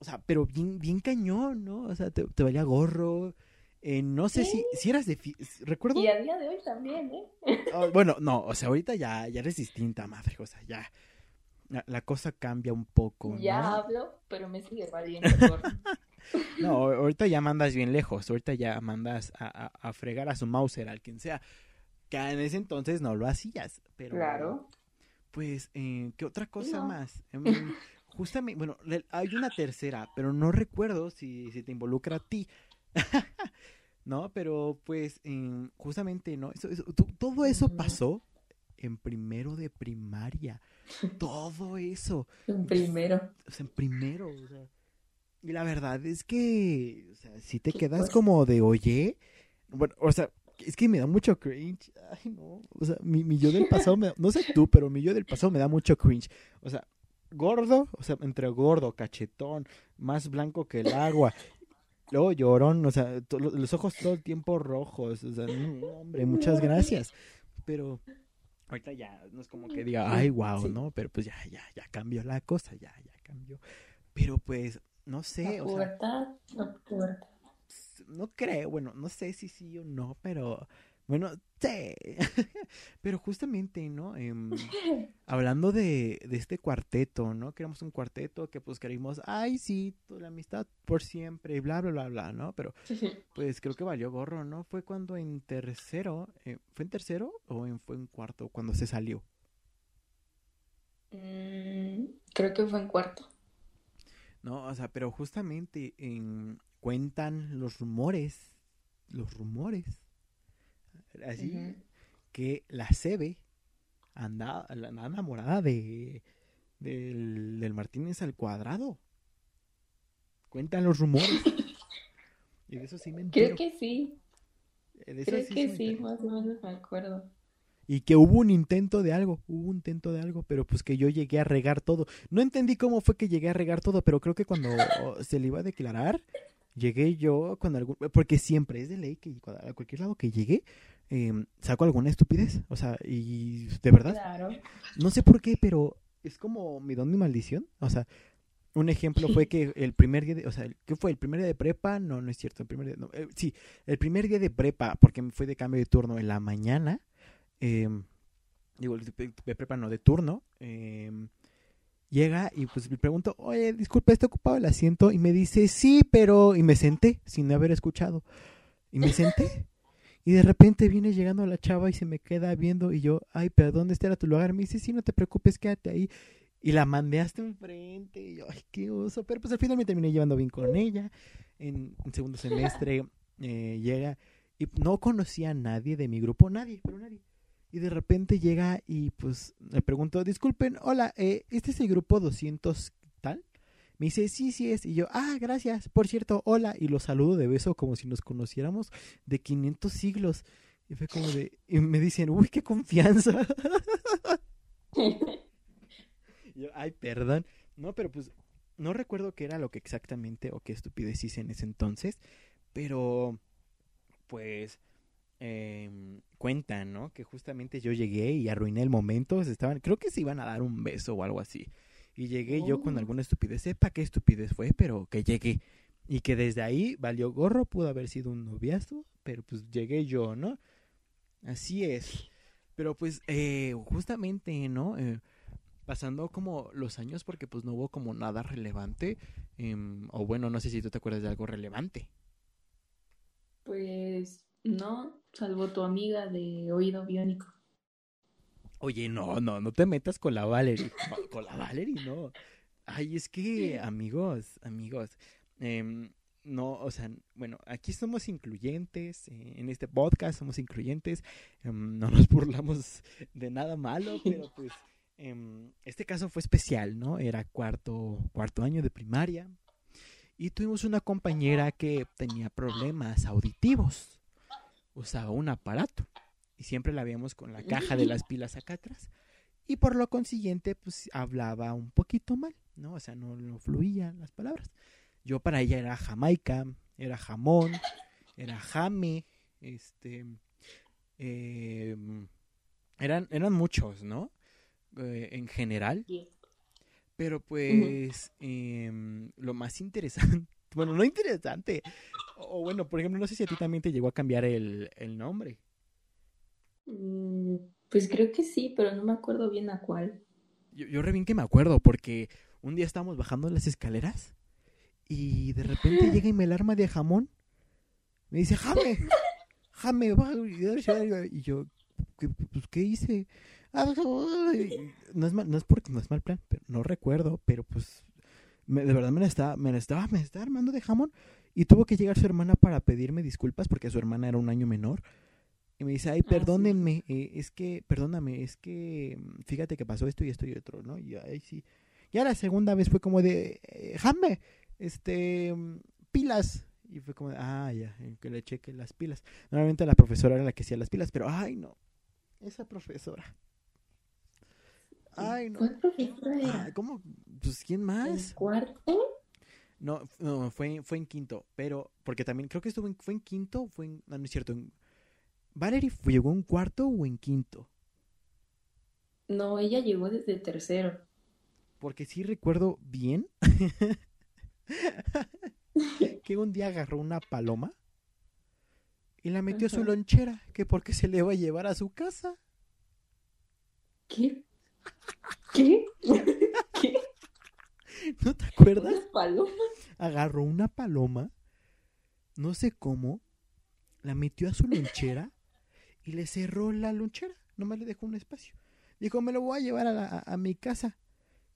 O sea, pero bien, bien cañón, ¿no? O sea, te, te valía gorro. Eh, no sé si, si eras de... fi- Recuerdo... Y a día de hoy también, ¿eh? Oh, bueno, no, o sea, ahorita ya, ya eres distinta, madre, o sea, ya. La, la cosa cambia un poco, ¿no? Ya hablo, pero me sigue valiendo *laughs* gorro. *laughs* No, ahorita ya mandas bien lejos, ahorita ya mandas a, a, a fregar a su Mauser, al quien sea. Que en ese entonces no lo hacías, pero... Claro. Pues, eh, ¿qué otra cosa No. más? *laughs* Justamente, bueno, hay una tercera, pero no recuerdo si, si te involucra a ti. *laughs* no, pero pues, em, justamente, ¿no? Eso, eso- to- todo eso pasó en primero de primaria. Todo eso. En primero. O sea, en primero, o sea. Y la verdad es que, o sea, si te ¿Qué quedas como de, oye, bueno, o sea, es que me da mucho cringe. Ay, no, o sea, mi, mi yo del pasado, me, no sé tú, pero mi yo del pasado me da mucho cringe. O sea, gordo, o sea, entre gordo, cachetón, más blanco que el agua. Luego llorón, o sea, los ojos todo el tiempo rojos. O sea, no, hombre, muchas gracias. Pero ahorita ya no es como que diga, ay, wow, Sí. ¿no? Pero pues ya, ya, ya cambió la cosa, ya, ya cambió. Pero pues, no sé, La o sea, pubertad, la pubertad. no creo, bueno, no sé si sí o no, pero bueno, sí. *laughs* pero justamente, ¿no? Em, *laughs* hablando de, de este cuarteto, ¿no? Queremos un cuarteto que pues queremos, ay, sí, toda la amistad por siempre, y bla, bla, bla, bla, ¿no? Pero pues creo que valió gorro, ¿no? Fue cuando en tercero, eh, ¿fue en tercero o en, fue en cuarto cuando se salió? Mm, creo que fue en cuarto. No, o sea, pero justamente en, cuentan los rumores, los rumores, así, que la CB anda, anda enamorada de del, del Martínez al cuadrado. Cuentan los rumores. *laughs* Y de eso sí me entero. Creo que sí. eso Creo sí que sí, entero. más o menos me acuerdo. Y que hubo un intento de algo, hubo un intento de algo, pero pues que yo llegué a regar todo. No entendí cómo fue que llegué a regar todo, pero creo que cuando se le iba a declarar, llegué yo con algún... Porque siempre es de ley que a cualquier lado que llegue, em, saco alguna estupidez. O sea, y de verdad, Claro. no sé por qué, pero es como mi don, mi maldición. O sea, un ejemplo fue *laughs* que el primer día de, o sea, ¿qué fue? ¿El primer día de prepa? No, no es cierto, el primer día, no, eh, sí, el primer día de prepa, porque me fue de cambio de turno en la mañana, em, digo, de de prepa no, de turno, em, llega y pues le pregunto, oye, disculpa, ¿está ocupado el asiento? Y me dice, sí, pero, y me senté sin haber escuchado, y me senté. *laughs* Y de repente viene llegando la chava y se me queda viendo y yo, ay, pero ¿dónde está tu lugar? Me dice, sí, no te preocupes, quédate ahí. Y la mandé hasta enfrente. Y yo, ay, qué oso. Pero pues al final me terminé llevando bien con ella. En, en segundo semestre eh, llega y no conocía a nadie de mi grupo, nadie, pero nadie. Y de repente llega y pues le pregunto, disculpen, hola, eh, ¿este es el grupo 200 tal? Me dice, sí, sí es. Y yo, ah, gracias. Por cierto, hola. Y lo saludo de beso como si nos conociéramos de 500 siglos. Y fue como de... Y me dicen, uy, qué confianza. *laughs* Y yo, ay, perdón. No, pero pues no recuerdo qué era lo que exactamente o qué estupidez hice en ese entonces. Pero, pues, em, cuentan, ¿no? Que justamente yo llegué y arruiné el momento. Se estaban, creo que se iban a dar un beso o algo así. Y llegué yo con Oh. alguna estupidez. Sepa qué estupidez fue, pero que llegué. Y que desde ahí valió gorro, pudo haber sido un noviazgo, pero pues llegué yo, ¿no? Así es. Pero pues, eh, justamente, ¿no? Eh, pasando como los años porque pues no hubo como nada relevante. em, o bueno, no sé si tú te acuerdas de algo relevante. Pues no, salvo tu amiga de oído biónico. Oye, no, no, no te metas con la Valerie. No, con la Valerie, no. Ay, es que, amigos, amigos, em, no, o sea, bueno, aquí somos incluyentes, eh, en este podcast somos incluyentes, em, no nos burlamos de nada malo, *laughs* pero pues em, este caso fue especial, ¿no? Era cuarto, cuarto año de primaria. Y tuvimos una compañera que tenía problemas auditivos. Usaba un aparato. Y siempre la veíamos con la caja de las pilas acá atrás. Y por lo consiguiente, pues hablaba un poquito mal, ¿no? O sea, no, no fluían las palabras. Yo para ella era Jamaica, era jamón, era jame, este, em, eran, eran muchos, ¿no? Eh, en general. Pero pues em, lo más interesante, bueno, no interesante, o bueno, por ejemplo, no sé si a ti también te llegó a cambiar el, el nombre. Mm, pues creo que sí, pero no me acuerdo bien a cuál. Yo, yo re bien que me acuerdo, porque un día estábamos bajando las escaleras y de repente *laughs* llega y me alarma de jamón. Me dice, jame, jame, va. Y yo, ¿qué, pues, ¿qué hice? *laughs* No es, mal, no es porque no es mal plan, pero no recuerdo, pero pues me, de verdad me estaba, me *laughs* estaba, me estaba armando de jamón y tuvo que llegar su hermana para pedirme disculpas porque su hermana era un año menor. Y me dice, ay, perdónenme, eh, es que, perdóname, es que, mm, fíjate que pasó esto y esto y otro, ¿no? Y ahí sí. Ya la segunda vez fue como de, eh, jame, este, mm, pilas. Y fue como, de, ah, ya, que le cheque las pilas. Normalmente la profesora era la que hacía las pilas, pero, ay, no, esa profesora. Ay, no. ¿Cuál profesora era? Ah, ¿Cómo? Pues, ¿quién ¿En más? cuarto? No, no fue, fue en quinto, pero, porque también creo que estuvo en, fue en quinto, fue en, no, no es cierto, en, ¿Valerie fue- llegó en cuarto o en quinto? No, ella llegó desde tercero. Porque sí recuerdo bien *laughs* que un día agarró una paloma y la metió a su lonchera, que porque se le iba a llevar a su casa. ¿Qué? ¿Qué? *laughs* ¿Qué? ¿No te acuerdas? ¿Una paloma? Agarró una paloma, no sé cómo, la metió a su lonchera y le cerró la lonchera. Nomás le dejó un espacio. Dijo, me lo voy a llevar a, la- a- a mi casa.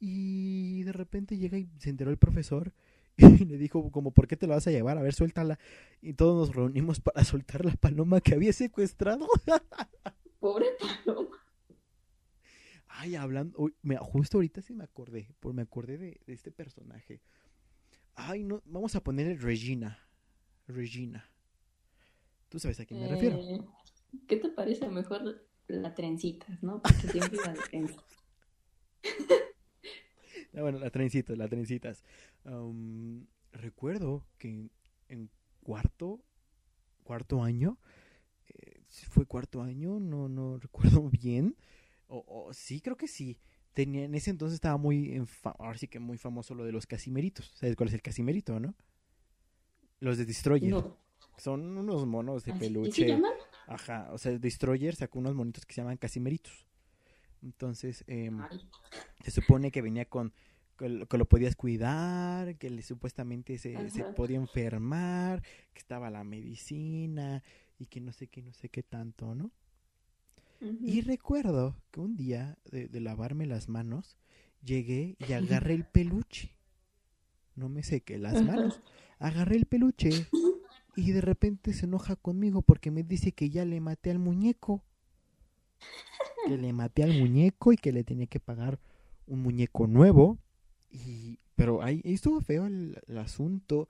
Y de repente llega y se enteró el profesor *laughs* y le dijo, como, ¿por qué te la vas a llevar? A ver, suéltala. Y todos nos reunimos para soltar la paloma que había secuestrado. *laughs* Pobre paloma. Ay, hablando, uy, me- justo ahorita sí me acordé, por me acordé de, de este personaje. Ay, no, vamos a ponerle Regina. Regina. Tú sabes a quién me refiero. Eh, ¿Qué te parece mejor la trencitas, no? Porque siempre de trenza. *laughs* Ah, bueno, la trencitas, las trencitas. Am, recuerdo que en, en cuarto, cuarto año, eh, fue cuarto año, no, no recuerdo bien. O, o sí, creo que sí. Tenía, en ese entonces estaba muy, ahora sí que muy famoso lo de los casimeritos. ¿Sabes cuál es el casimerito, no? Los de Destroyer. No. Son unos monos de ¿Así se peluche. llaman? Ajá, o sea, Destroyer sacó unos monitos que se llaman casimeritos. Entonces, Ay, se supone que venía con que lo, que lo podías cuidar, que le, supuestamente se, se podía enfermar, que estaba la medicina y que no sé qué, no sé qué tanto, ¿no? Y recuerdo que un día de, de lavarme las manos, llegué y agarré el peluche. No me sequé las manos. Agarré el peluche y de repente se enoja conmigo porque me dice que ya le maté al muñeco. Que le maté al muñeco y que le tenía que pagar un muñeco nuevo. Y, pero ahí, ahí estuvo feo el, el asunto.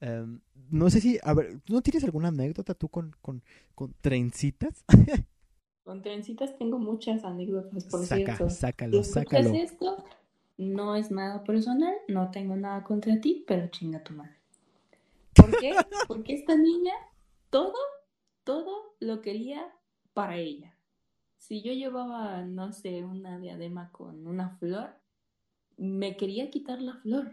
Em, no sé si, a ver, ¿no tienes alguna anécdota tú con, con, con trencitas? *laughs* Con trencitas tengo muchas anécdotas, por Saca, cierto. sácalo, Si sácalo. esto, no es nada personal, no tengo nada contra ti, pero chinga tu madre. ¿Por qué? *laughs* Porque esta niña todo, todo lo quería para ella. Si yo llevaba, no sé, una diadema con una flor, me quería quitar la flor.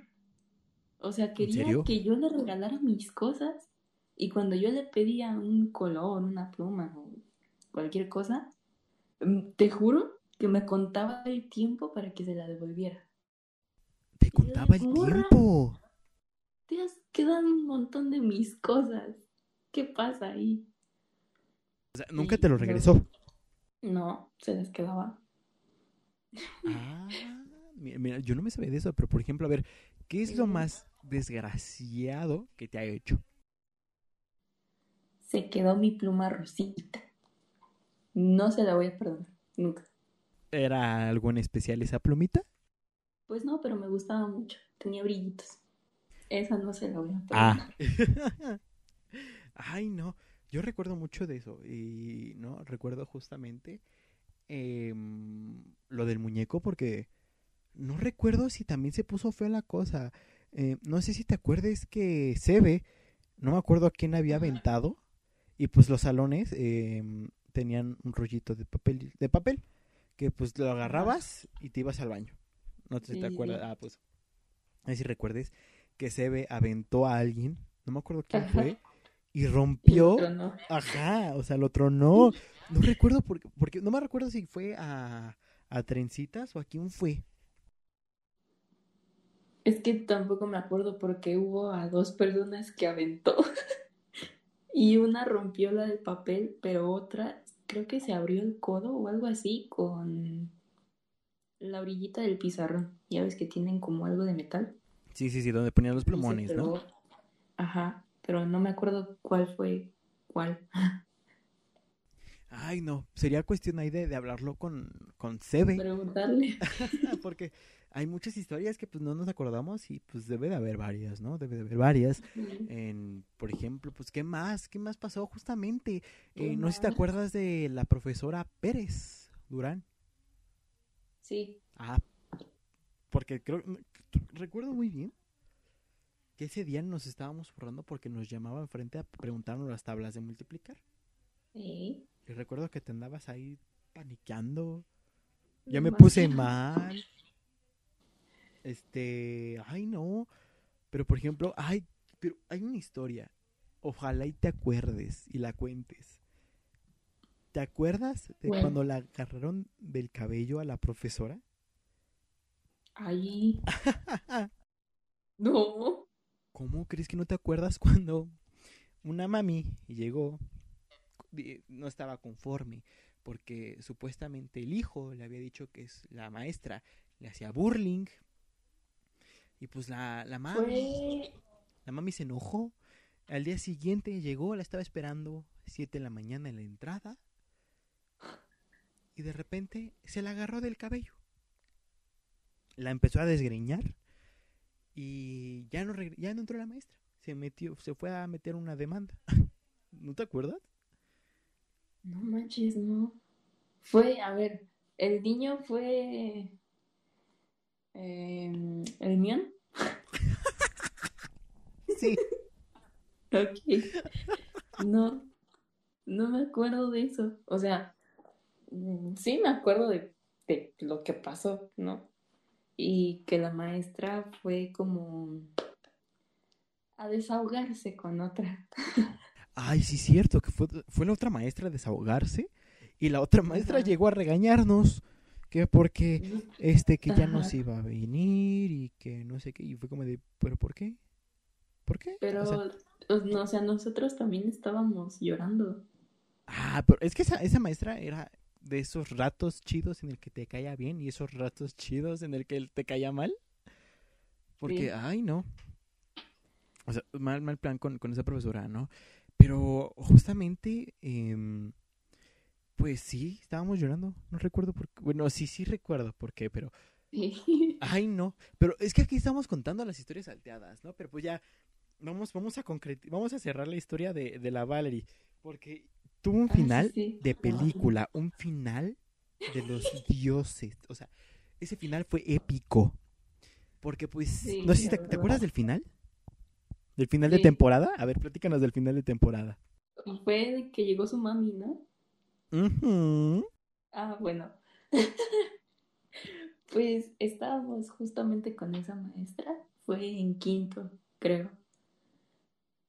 O sea, quería que yo le regalara mis cosas y cuando yo le pedía un color, una pluma o cualquier cosa, mm, te juro que me contaba el tiempo para que se la devolviera. Te contaba el tiempo. Te has quedado un montón de mis cosas. ¿Qué pasa ahí? O sea, nunca Y te lo regresó. No, se les quedaba. Ah, mira, mira, yo no me sabía de eso, pero por ejemplo, a ver, ¿qué es lo más desgraciado que te ha hecho? Se quedó mi pluma rosita. No se la voy a perdonar, nunca. ¿Era algo en especial esa plumita? Pues no, pero me gustaba mucho. Tenía brillitos. Esa no se la voy a Ah. *laughs* Ay, no. Yo recuerdo mucho de eso. Y no, recuerdo justamente em, lo del muñeco porque no recuerdo si también se puso fea la cosa. Eh, no sé si te acuerdas que Sebe, no me acuerdo a quién había aventado. Y pues los salones em, tenían un rollito de papel, de papel. Que pues lo agarrabas y te ibas al baño. No sé si te acuerdas. Ah, pues. A ver si recuerdes que Sebe aventó a alguien. No me acuerdo quién Ajá. fue. Y Y rompió. no. Ajá, o sea, lo tronó. No recuerdo porque, porque no me recuerdo si fue a, a Trencitas o a quién fue. Es que tampoco me acuerdo porque hubo a dos personas que aventó. *laughs* y una rompió la del papel, pero otra creo que se abrió el codo o algo así con la orillita del pizarrón. Ya ves que tienen como algo de metal. Sí, sí, sí, donde ponían los plumones, ¿no? Ajá, pero no me acuerdo cuál fue cuál. Ay, no, sería cuestión ahí de, de hablarlo con, con Sebe. Preguntarle. *laughs* porque hay muchas historias que pues no nos acordamos y pues debe de haber varias, ¿no? Debe de haber varias. En, por ejemplo, pues, ¿qué más? ¿Qué más pasó justamente? ¿Qué Eh, no sé si te acuerdas de la profesora Pérez Durán. Sí, Ah, porque creo, recuerdo muy bien que ese día nos estábamos borrando porque nos llamaba enfrente a preguntarnos las tablas de multiplicar. sí. Y recuerdo que te andabas ahí paniqueando. Ya me puse mal. Este, ay no. Pero por ejemplo, ay, pero hay una historia. Ojalá y te acuerdes y la cuentes. ¿Te acuerdas de Bueno. cuando la agarraron del cabello a la profesora? Ahí. *laughs* No. ¿Cómo crees que no te acuerdas cuando una mami llegó, no estaba conforme, porque supuestamente el hijo le había dicho que es la maestra le hacía burling y pues la, la mami, Fue. la mami se enojó. Al día siguiente llegó, la estaba esperando, 7 de la mañana en la entrada, y de repente se la agarró del cabello. La empezó a desgreñar y ya no, ya no entró la maestra. Se metió, se fue a meter una demanda. *laughs* ¿No te acuerdas? No manches, no. Fue, a ver, el niño fue. Em, ¿el Mion? *laughs* Sí. Ok. No, no me acuerdo de eso. O sea, mm, sí me acuerdo de, de lo que pasó, ¿no? Y que la maestra fue como a desahogarse con otra. Ay, sí, cierto, que fue, fue la otra maestra a desahogarse y la otra maestra Ajá. llegó a regañarnos que porque este que ya no Ajá. se iba a venir y que no sé qué y fue como de, ¿pero por qué? ¿Por qué? Pero, O sea, no, o sea, nosotros también estábamos llorando. ah, pero es que esa, esa maestra era de esos ratos chidos en el que te caía bien y esos ratos chidos en el que te caía mal. Porque, Sí. ay, no. O sea, mal, mal plan con, con esa profesora, ¿no? Pero justamente, em, pues sí, estábamos llorando. No recuerdo por qué. Bueno, sí, sí recuerdo por qué, pero. *laughs* Ay, no. Pero es que aquí estamos contando las historias salteadas, ¿no? Pero pues ya, vamos, vamos a concretar, vamos a cerrar la historia de, de la Valerie. Porque tuvo un Ah, sí, final de película, un final de los *laughs* dioses. O sea, ese final fue épico. Porque pues, Sí, no sé si te, ¿te verdad. acuerdas del final? ¿Del final de temporada? A ver, platícanos del final de temporada. Fue de que llegó su mami, ¿no? Ujú. Ah, bueno. *laughs* Pues estábamos justamente con esa maestra. Fue en quinto, creo.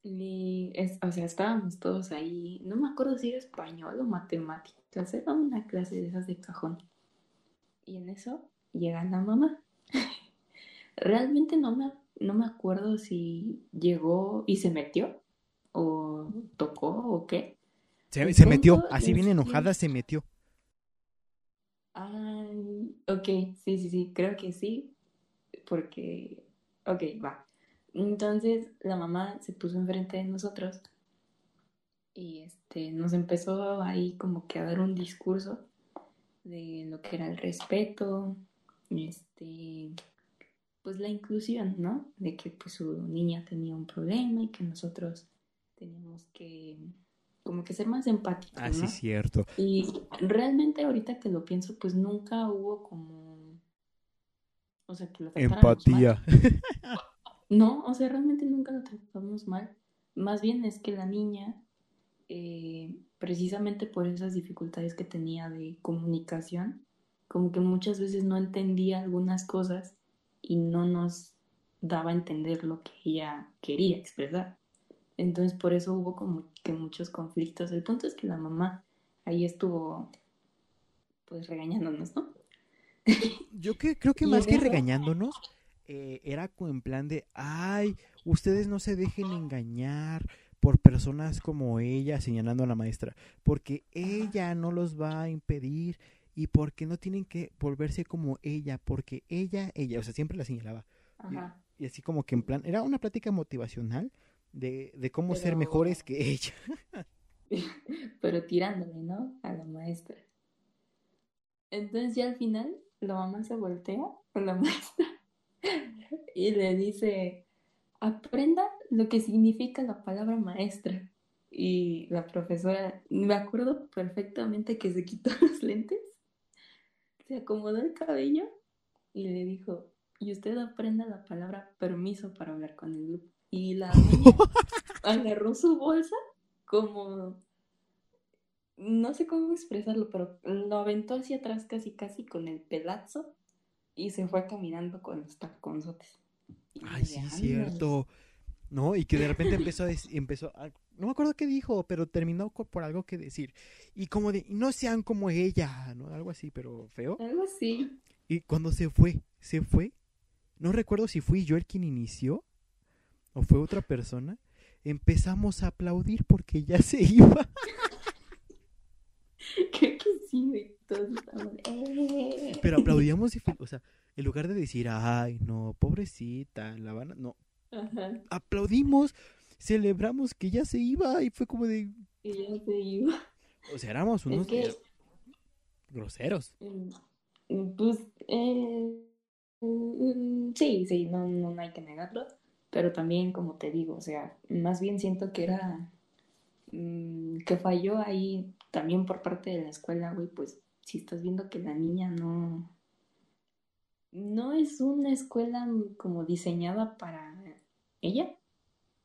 Y es, o sea, estábamos todos ahí. No me acuerdo si era español o matemáticas. Era una clase de esas de cajón. Y en eso llega la mamá. *laughs* Realmente no me, no me acuerdo si llegó y se metió o tocó o qué. Se, metió, así bien enojada se metió. Ay, ok, sí, sí, sí, creo que sí, porque, ok, va. Entonces la mamá se puso enfrente de nosotros y este, nos empezó ahí como que a dar un discurso de lo que era el respeto, este, pues la inclusión, ¿no? De que pues su niña tenía un problema y que nosotros teníamos que como que ser más empáticos. Ah, sí, ¿no? cierto. Y realmente ahorita que lo pienso, pues nunca hubo como, o sea, que lo Empatía. mal. *laughs* No, o sea, realmente nunca lo tratamos mal. Más bien es que la niña, eh, precisamente por esas dificultades que tenía de comunicación, como que muchas veces no entendía algunas cosas y no nos daba a entender lo que ella quería expresar. Entonces por eso hubo como que muchos conflictos. El punto es que la mamá ahí estuvo pues regañándonos, ¿no? *laughs* Yo que, creo que más que regañándonos, eh, era como en plan de, ay, ustedes no se dejen engañar por personas como ella, señalando a la maestra, porque ella no los va a impedir y porque no tienen que volverse como ella, porque ella, ella, o sea, siempre la señalaba. Ajá. Y así como que en plan, era una plática motivacional de, de cómo ser mejores que ella. *laughs* *laughs* Pero tirándole, ¿no? A la maestra. Entonces ya al final la mamá se voltea con la *laughs* maestra y le dice, aprenda lo que significa la palabra maestra. Y la profesora, me acuerdo perfectamente que se quitó los lentes, se acomodó el cabello y le dijo, y usted aprenda la palabra permiso para hablar con el grupo. Y la niña *laughs* agarró su bolsa como no sé cómo expresarlo, pero lo aventó hacia atrás casi casi con el pelazo y se fue caminando con los taconzotes. Ay, sí, cierto. No, y que de repente empezó a decir, empezó a- no me acuerdo qué dijo, pero terminó por algo que decir. Y como de, no sean como ella, ¿no? Algo así, pero feo. Algo así. Y cuando se fue, se fue. No recuerdo si fui yo el quien inició o fue otra persona. Empezamos a aplaudir porque ya se iba. *laughs* Creo que sí. Todos. "Eh". Pero aplaudíamos, y o sea, en lugar de decir, ay, no, pobrecita, la van a... No, Ajá. aplaudimos, celebramos que ya se iba y fue como de... Y ya se iba. O sea, éramos unos Es que, groseros. mm, pues, eh, mm, sí, sí, no, no hay que negarlo. Pero también, como te digo, o sea, más bien siento que era mm, que falló ahí también por parte de la escuela, güey, pues si estás viendo que la niña no, no es una escuela como diseñada para ella,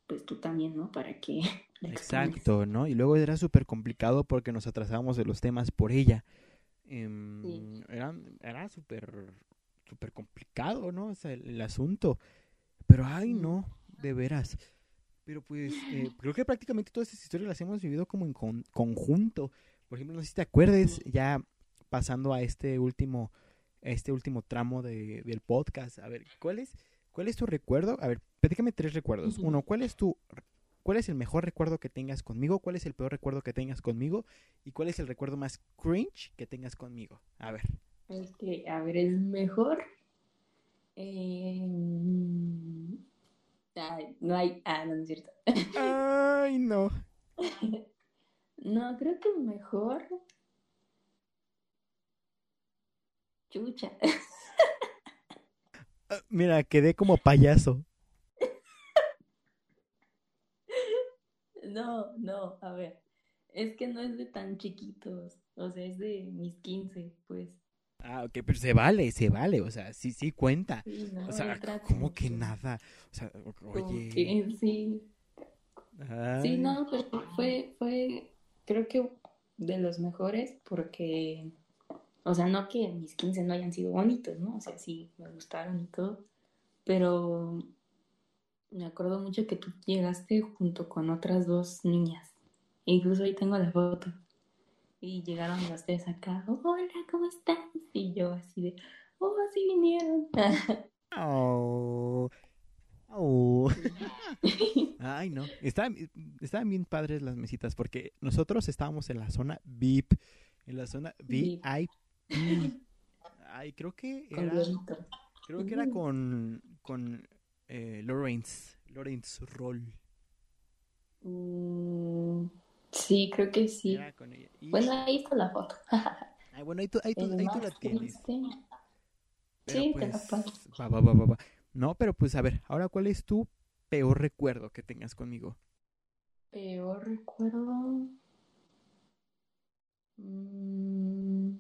pues tú también, ¿no? Para que. *laughs* Exacto, ¿no? Y luego era súper complicado porque nos atrasábamos de los temas por ella. Em, Sí. Era, era súper, súper complicado, ¿no? O sea, el, el asunto. Pero, ay, no, de veras. Pero pues, eh, *sighs* creo que prácticamente todas esas historias las hemos vivido como en con- conjunto. Por ejemplo, no sé si te acuerdes, ya pasando a este último, a este último tramo de, del podcast. A ver, ¿cuál es, ¿cuál es tu recuerdo? A ver, platícame tres recuerdos. Uno, ¿cuál es tu ¿Cuál es el mejor recuerdo que tengas conmigo? ¿Cuál es el peor recuerdo que tengas conmigo? ¿Y cuál es el recuerdo más cringe que tengas conmigo? A ver. Ok, a ver, el mejor. Eh, ay, no hay. Ah, no, no es cierto. Ay, no. *laughs* No, creo que mejor. Chucha. Ah, Mira, quedé como payaso. No, no, a ver. Es que no es de tan chiquitos. O sea, es de mis 15, pues. Ah, ok, pero se vale, se vale. O sea, sí, sí cuenta. Sí, no, O sea, ¿cómo que nada? O sea, oye. que sí. ay. Sí, no, pero fue, fue, creo que de los mejores porque, o sea, no que mis 15 no hayan sido bonitos, ¿no? O sea, sí, me gustaron y todo, pero me acuerdo mucho que tú llegaste junto con otras dos niñas, incluso ahí tengo la foto, y llegaron las tres acá, hola, ¿cómo estás? Y yo así de, oh, sí vinieron. *laughs* Oh. Oh. *laughs* Ay, no. Estaban, estaban bien padres las mesitas porque nosotros estábamos en la zona VIP, en la zona VIP. Ay, creo que era, creo que era con, con eh, Lawrence, Lawrence Roll. Mm, sí, creo que sí. Era con ella. Y Bueno, ahí está la foto. Ay, *laughs* bueno, ahí tú, ahí tú, ahí tú la tienes. Pero Sí, te la pues, paso. va, va, va, va, va. No, pero pues a ver, ahora cuál es tu peor recuerdo que tengas conmigo. Peor recuerdo. Mm,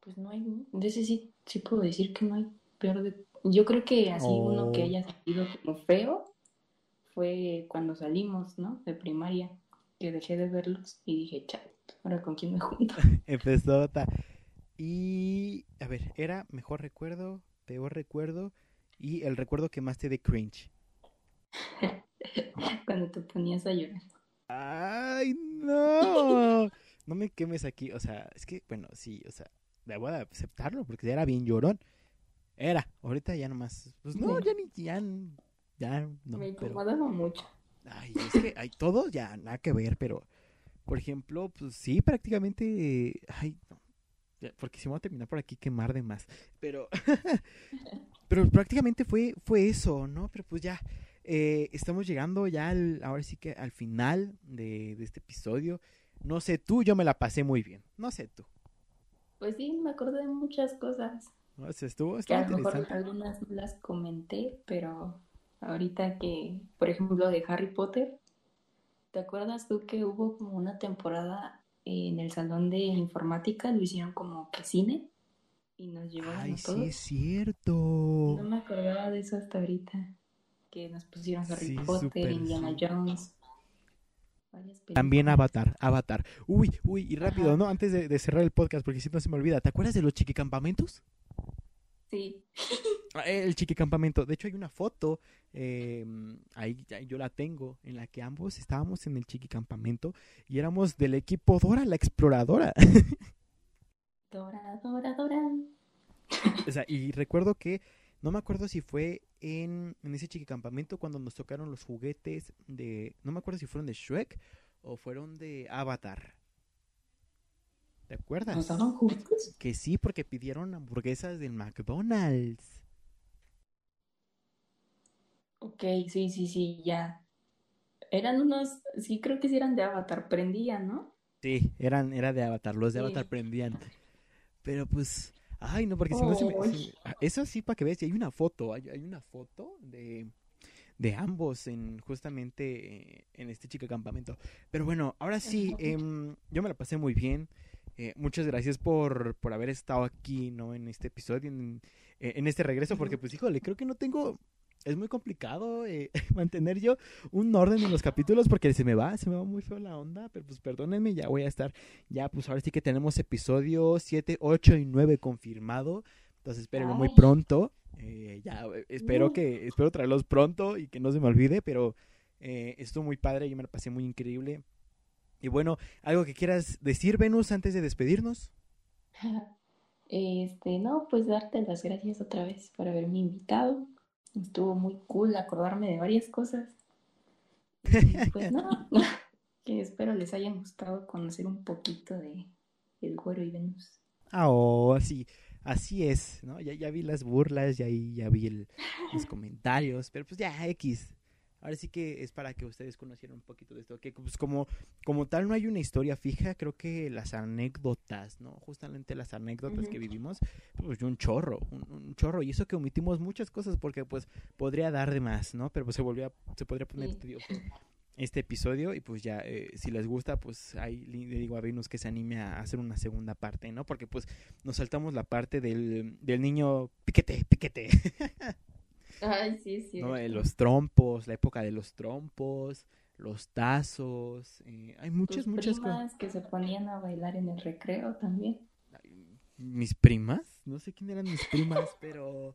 Pues no hay. De ese sí, sí puedo decir que no hay peor de. Yo creo que así uno que Oh. haya sido como feo fue cuando salimos, ¿no? De primaria, que dejé de verlos y dije, chale, ahora con quién me junto. *laughs* Empezó. Y a ver, era mejor recuerdo, peor recuerdo y el recuerdo que más te dé cringe. *laughs* Cuando te ponías a llorar. Ay, no. No me quemes aquí. O sea, es que, bueno, sí, o sea, debo de aceptarlo porque era bien llorón. Era, ahorita ya nomás. Pues no, ya ni, ya, ya, no. me pero- incomodaba mucho. Ay, es que hay todo ya nada que ver, pero por ejemplo, pues sí, prácticamente, ay, no, porque si me voy a terminar por aquí quemar de más, pero, *laughs* pero prácticamente fue, fue eso, ¿no? Pero pues ya, eh, estamos llegando ya al, ahora sí que al final de, de este episodio. No sé tú, yo me la pasé muy bien, no sé tú. Pues sí, me acordé de muchas cosas. ¿no? O sea, estuvo, Que estuvo a lo mejor algunas no las comenté, pero ahorita que, por ejemplo, de Harry Potter, ¿te acuerdas tú que hubo como una temporada en el salón de informática? Lo hicieron como que cine y nos llevaron Ay, a sí todos. es cierto. No me acordaba de eso hasta ahorita. Que nos pusieron Harry Sí, Potter, Indiana sí. Jones. Varias También. Avatar, Avatar. Uy, uy, y rápido, Ajá. ¿no? Antes de, de cerrar el podcast, porque si no se me olvida. ¿Te acuerdas de los chiquicampamentos? Sí. Ah, El chiquicampamento. De hecho, hay una foto, eh, ahí, yo la tengo, en la que ambos estábamos en el chiquicampamento y éramos del equipo Dora la Exploradora. *laughs* Dora, Dora, Dora. o sea, y recuerdo que, no me acuerdo si fue en, en ese chiquicampamento cuando nos tocaron los juguetes de, no me acuerdo si fueron de Shrek o fueron de Avatar. ¿Te acuerdas? ¿Nos daban juguetes? Que sí, porque pidieron hamburguesas del McDonald's. Ok, sí, sí, sí, ya. Eran unos, sí, creo que sí eran de Avatar, prendían, ¿no? Sí, eran, era de Avatar, los de Sí. Avatar prendían. Pero pues, ay, no, porque si no se me... Ah, Eso sí, para que veas, y hay una foto, hay, hay una foto de, de ambos en justamente eh, en este chico campamento. Pero bueno, ahora sí, em, yo me la pasé muy bien. Eh, muchas gracias por, por haber estado aquí, ¿no? En este episodio, en, eh, en este regreso, porque pues, híjole, creo que no tengo... Es muy complicado eh, *laughs* mantener yo un orden en los capítulos porque se me va, se me va muy feo la onda, pero pues perdónenme, ya voy a estar, ya pues ahora sí que tenemos episodio 7, 8 y 9 confirmado, entonces espérenlo muy pronto, eh, ya eh, espero Uh. que, espero traerlos pronto y que no se me olvide, pero eh, estuvo muy padre, yo me la pasé muy increíble. Y bueno, algo que quieras decir, Venus, antes de despedirnos. Este, no, pues darte las gracias otra vez por haberme invitado. Estuvo muy cool acordarme de varias cosas. Y *laughs* pues no, *laughs* que espero les haya gustado conocer un poquito de El Güero y Venus. Ah, oh, así, así es, ¿no? Ya, ya vi las burlas, ya, ya vi el- los comentarios, pero pues ya, X. Ahora sí que es para que ustedes conocieran un poquito de esto, que pues como, como tal no hay una historia fija, creo que las anécdotas, ¿no? Justamente las anécdotas que vivimos, pues un chorro, un, un chorro, y eso que omitimos muchas cosas porque pues podría dar de más, ¿no? Pero pues se volvía, se podría poner Sí. tedioso este episodio y pues ya eh, si les gusta pues ahí le digo a Venus que se anime a hacer una segunda parte, ¿no? Porque pues nos saltamos la parte del, del niño piquete, piquete, *laughs* Ay, sí, sí. ¿no? Eh, los trompos, la época de los trompos, los tazos, eh, hay muchas, Tus muchas cosas. primas que se ponían a bailar en el recreo también. Mis primas, no sé quién eran mis primas, *laughs* pero...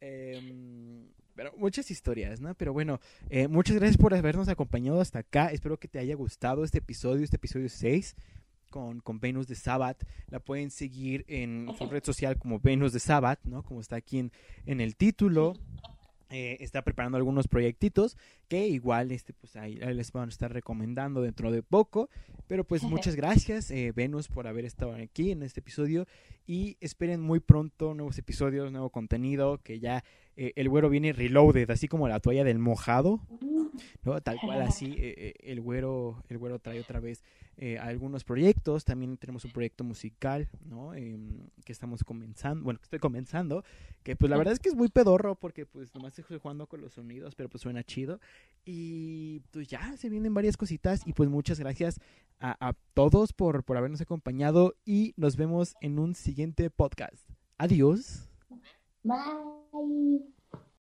em, pero muchas historias, ¿no? Pero bueno, eh, muchas gracias por habernos acompañado hasta acá. Espero que te haya gustado este episodio, este episodio 6 con, con Venus de Sabbath. La pueden seguir en su red social como Venus de Sabbath, ¿no? Como está aquí en, en el título. Eh, está preparando algunos proyectitos que igual este pues ahí, ahí les van a estar recomendando dentro de poco pero pues muchas gracias eh, Venus por haber estado aquí en este episodio y esperen muy pronto nuevos episodios nuevo contenido que ya eh, el güero viene reloaded, así como la toalla del mojado, ¿no? Tal cual así, *laughs* eh, eh, el güero, el güero trae otra vez eh, algunos proyectos, también tenemos un proyecto musical, ¿no? Em, que estamos comenzando, bueno, que estoy comenzando, que pues la verdad es que es muy pedorro porque pues nomás estoy jugando con los sonidos, pero pues suena chido. Y pues ya se vienen varias cositas y pues muchas gracias a, a todos por, por habernos acompañado y nos vemos en un siguiente podcast. Adiós. Bye.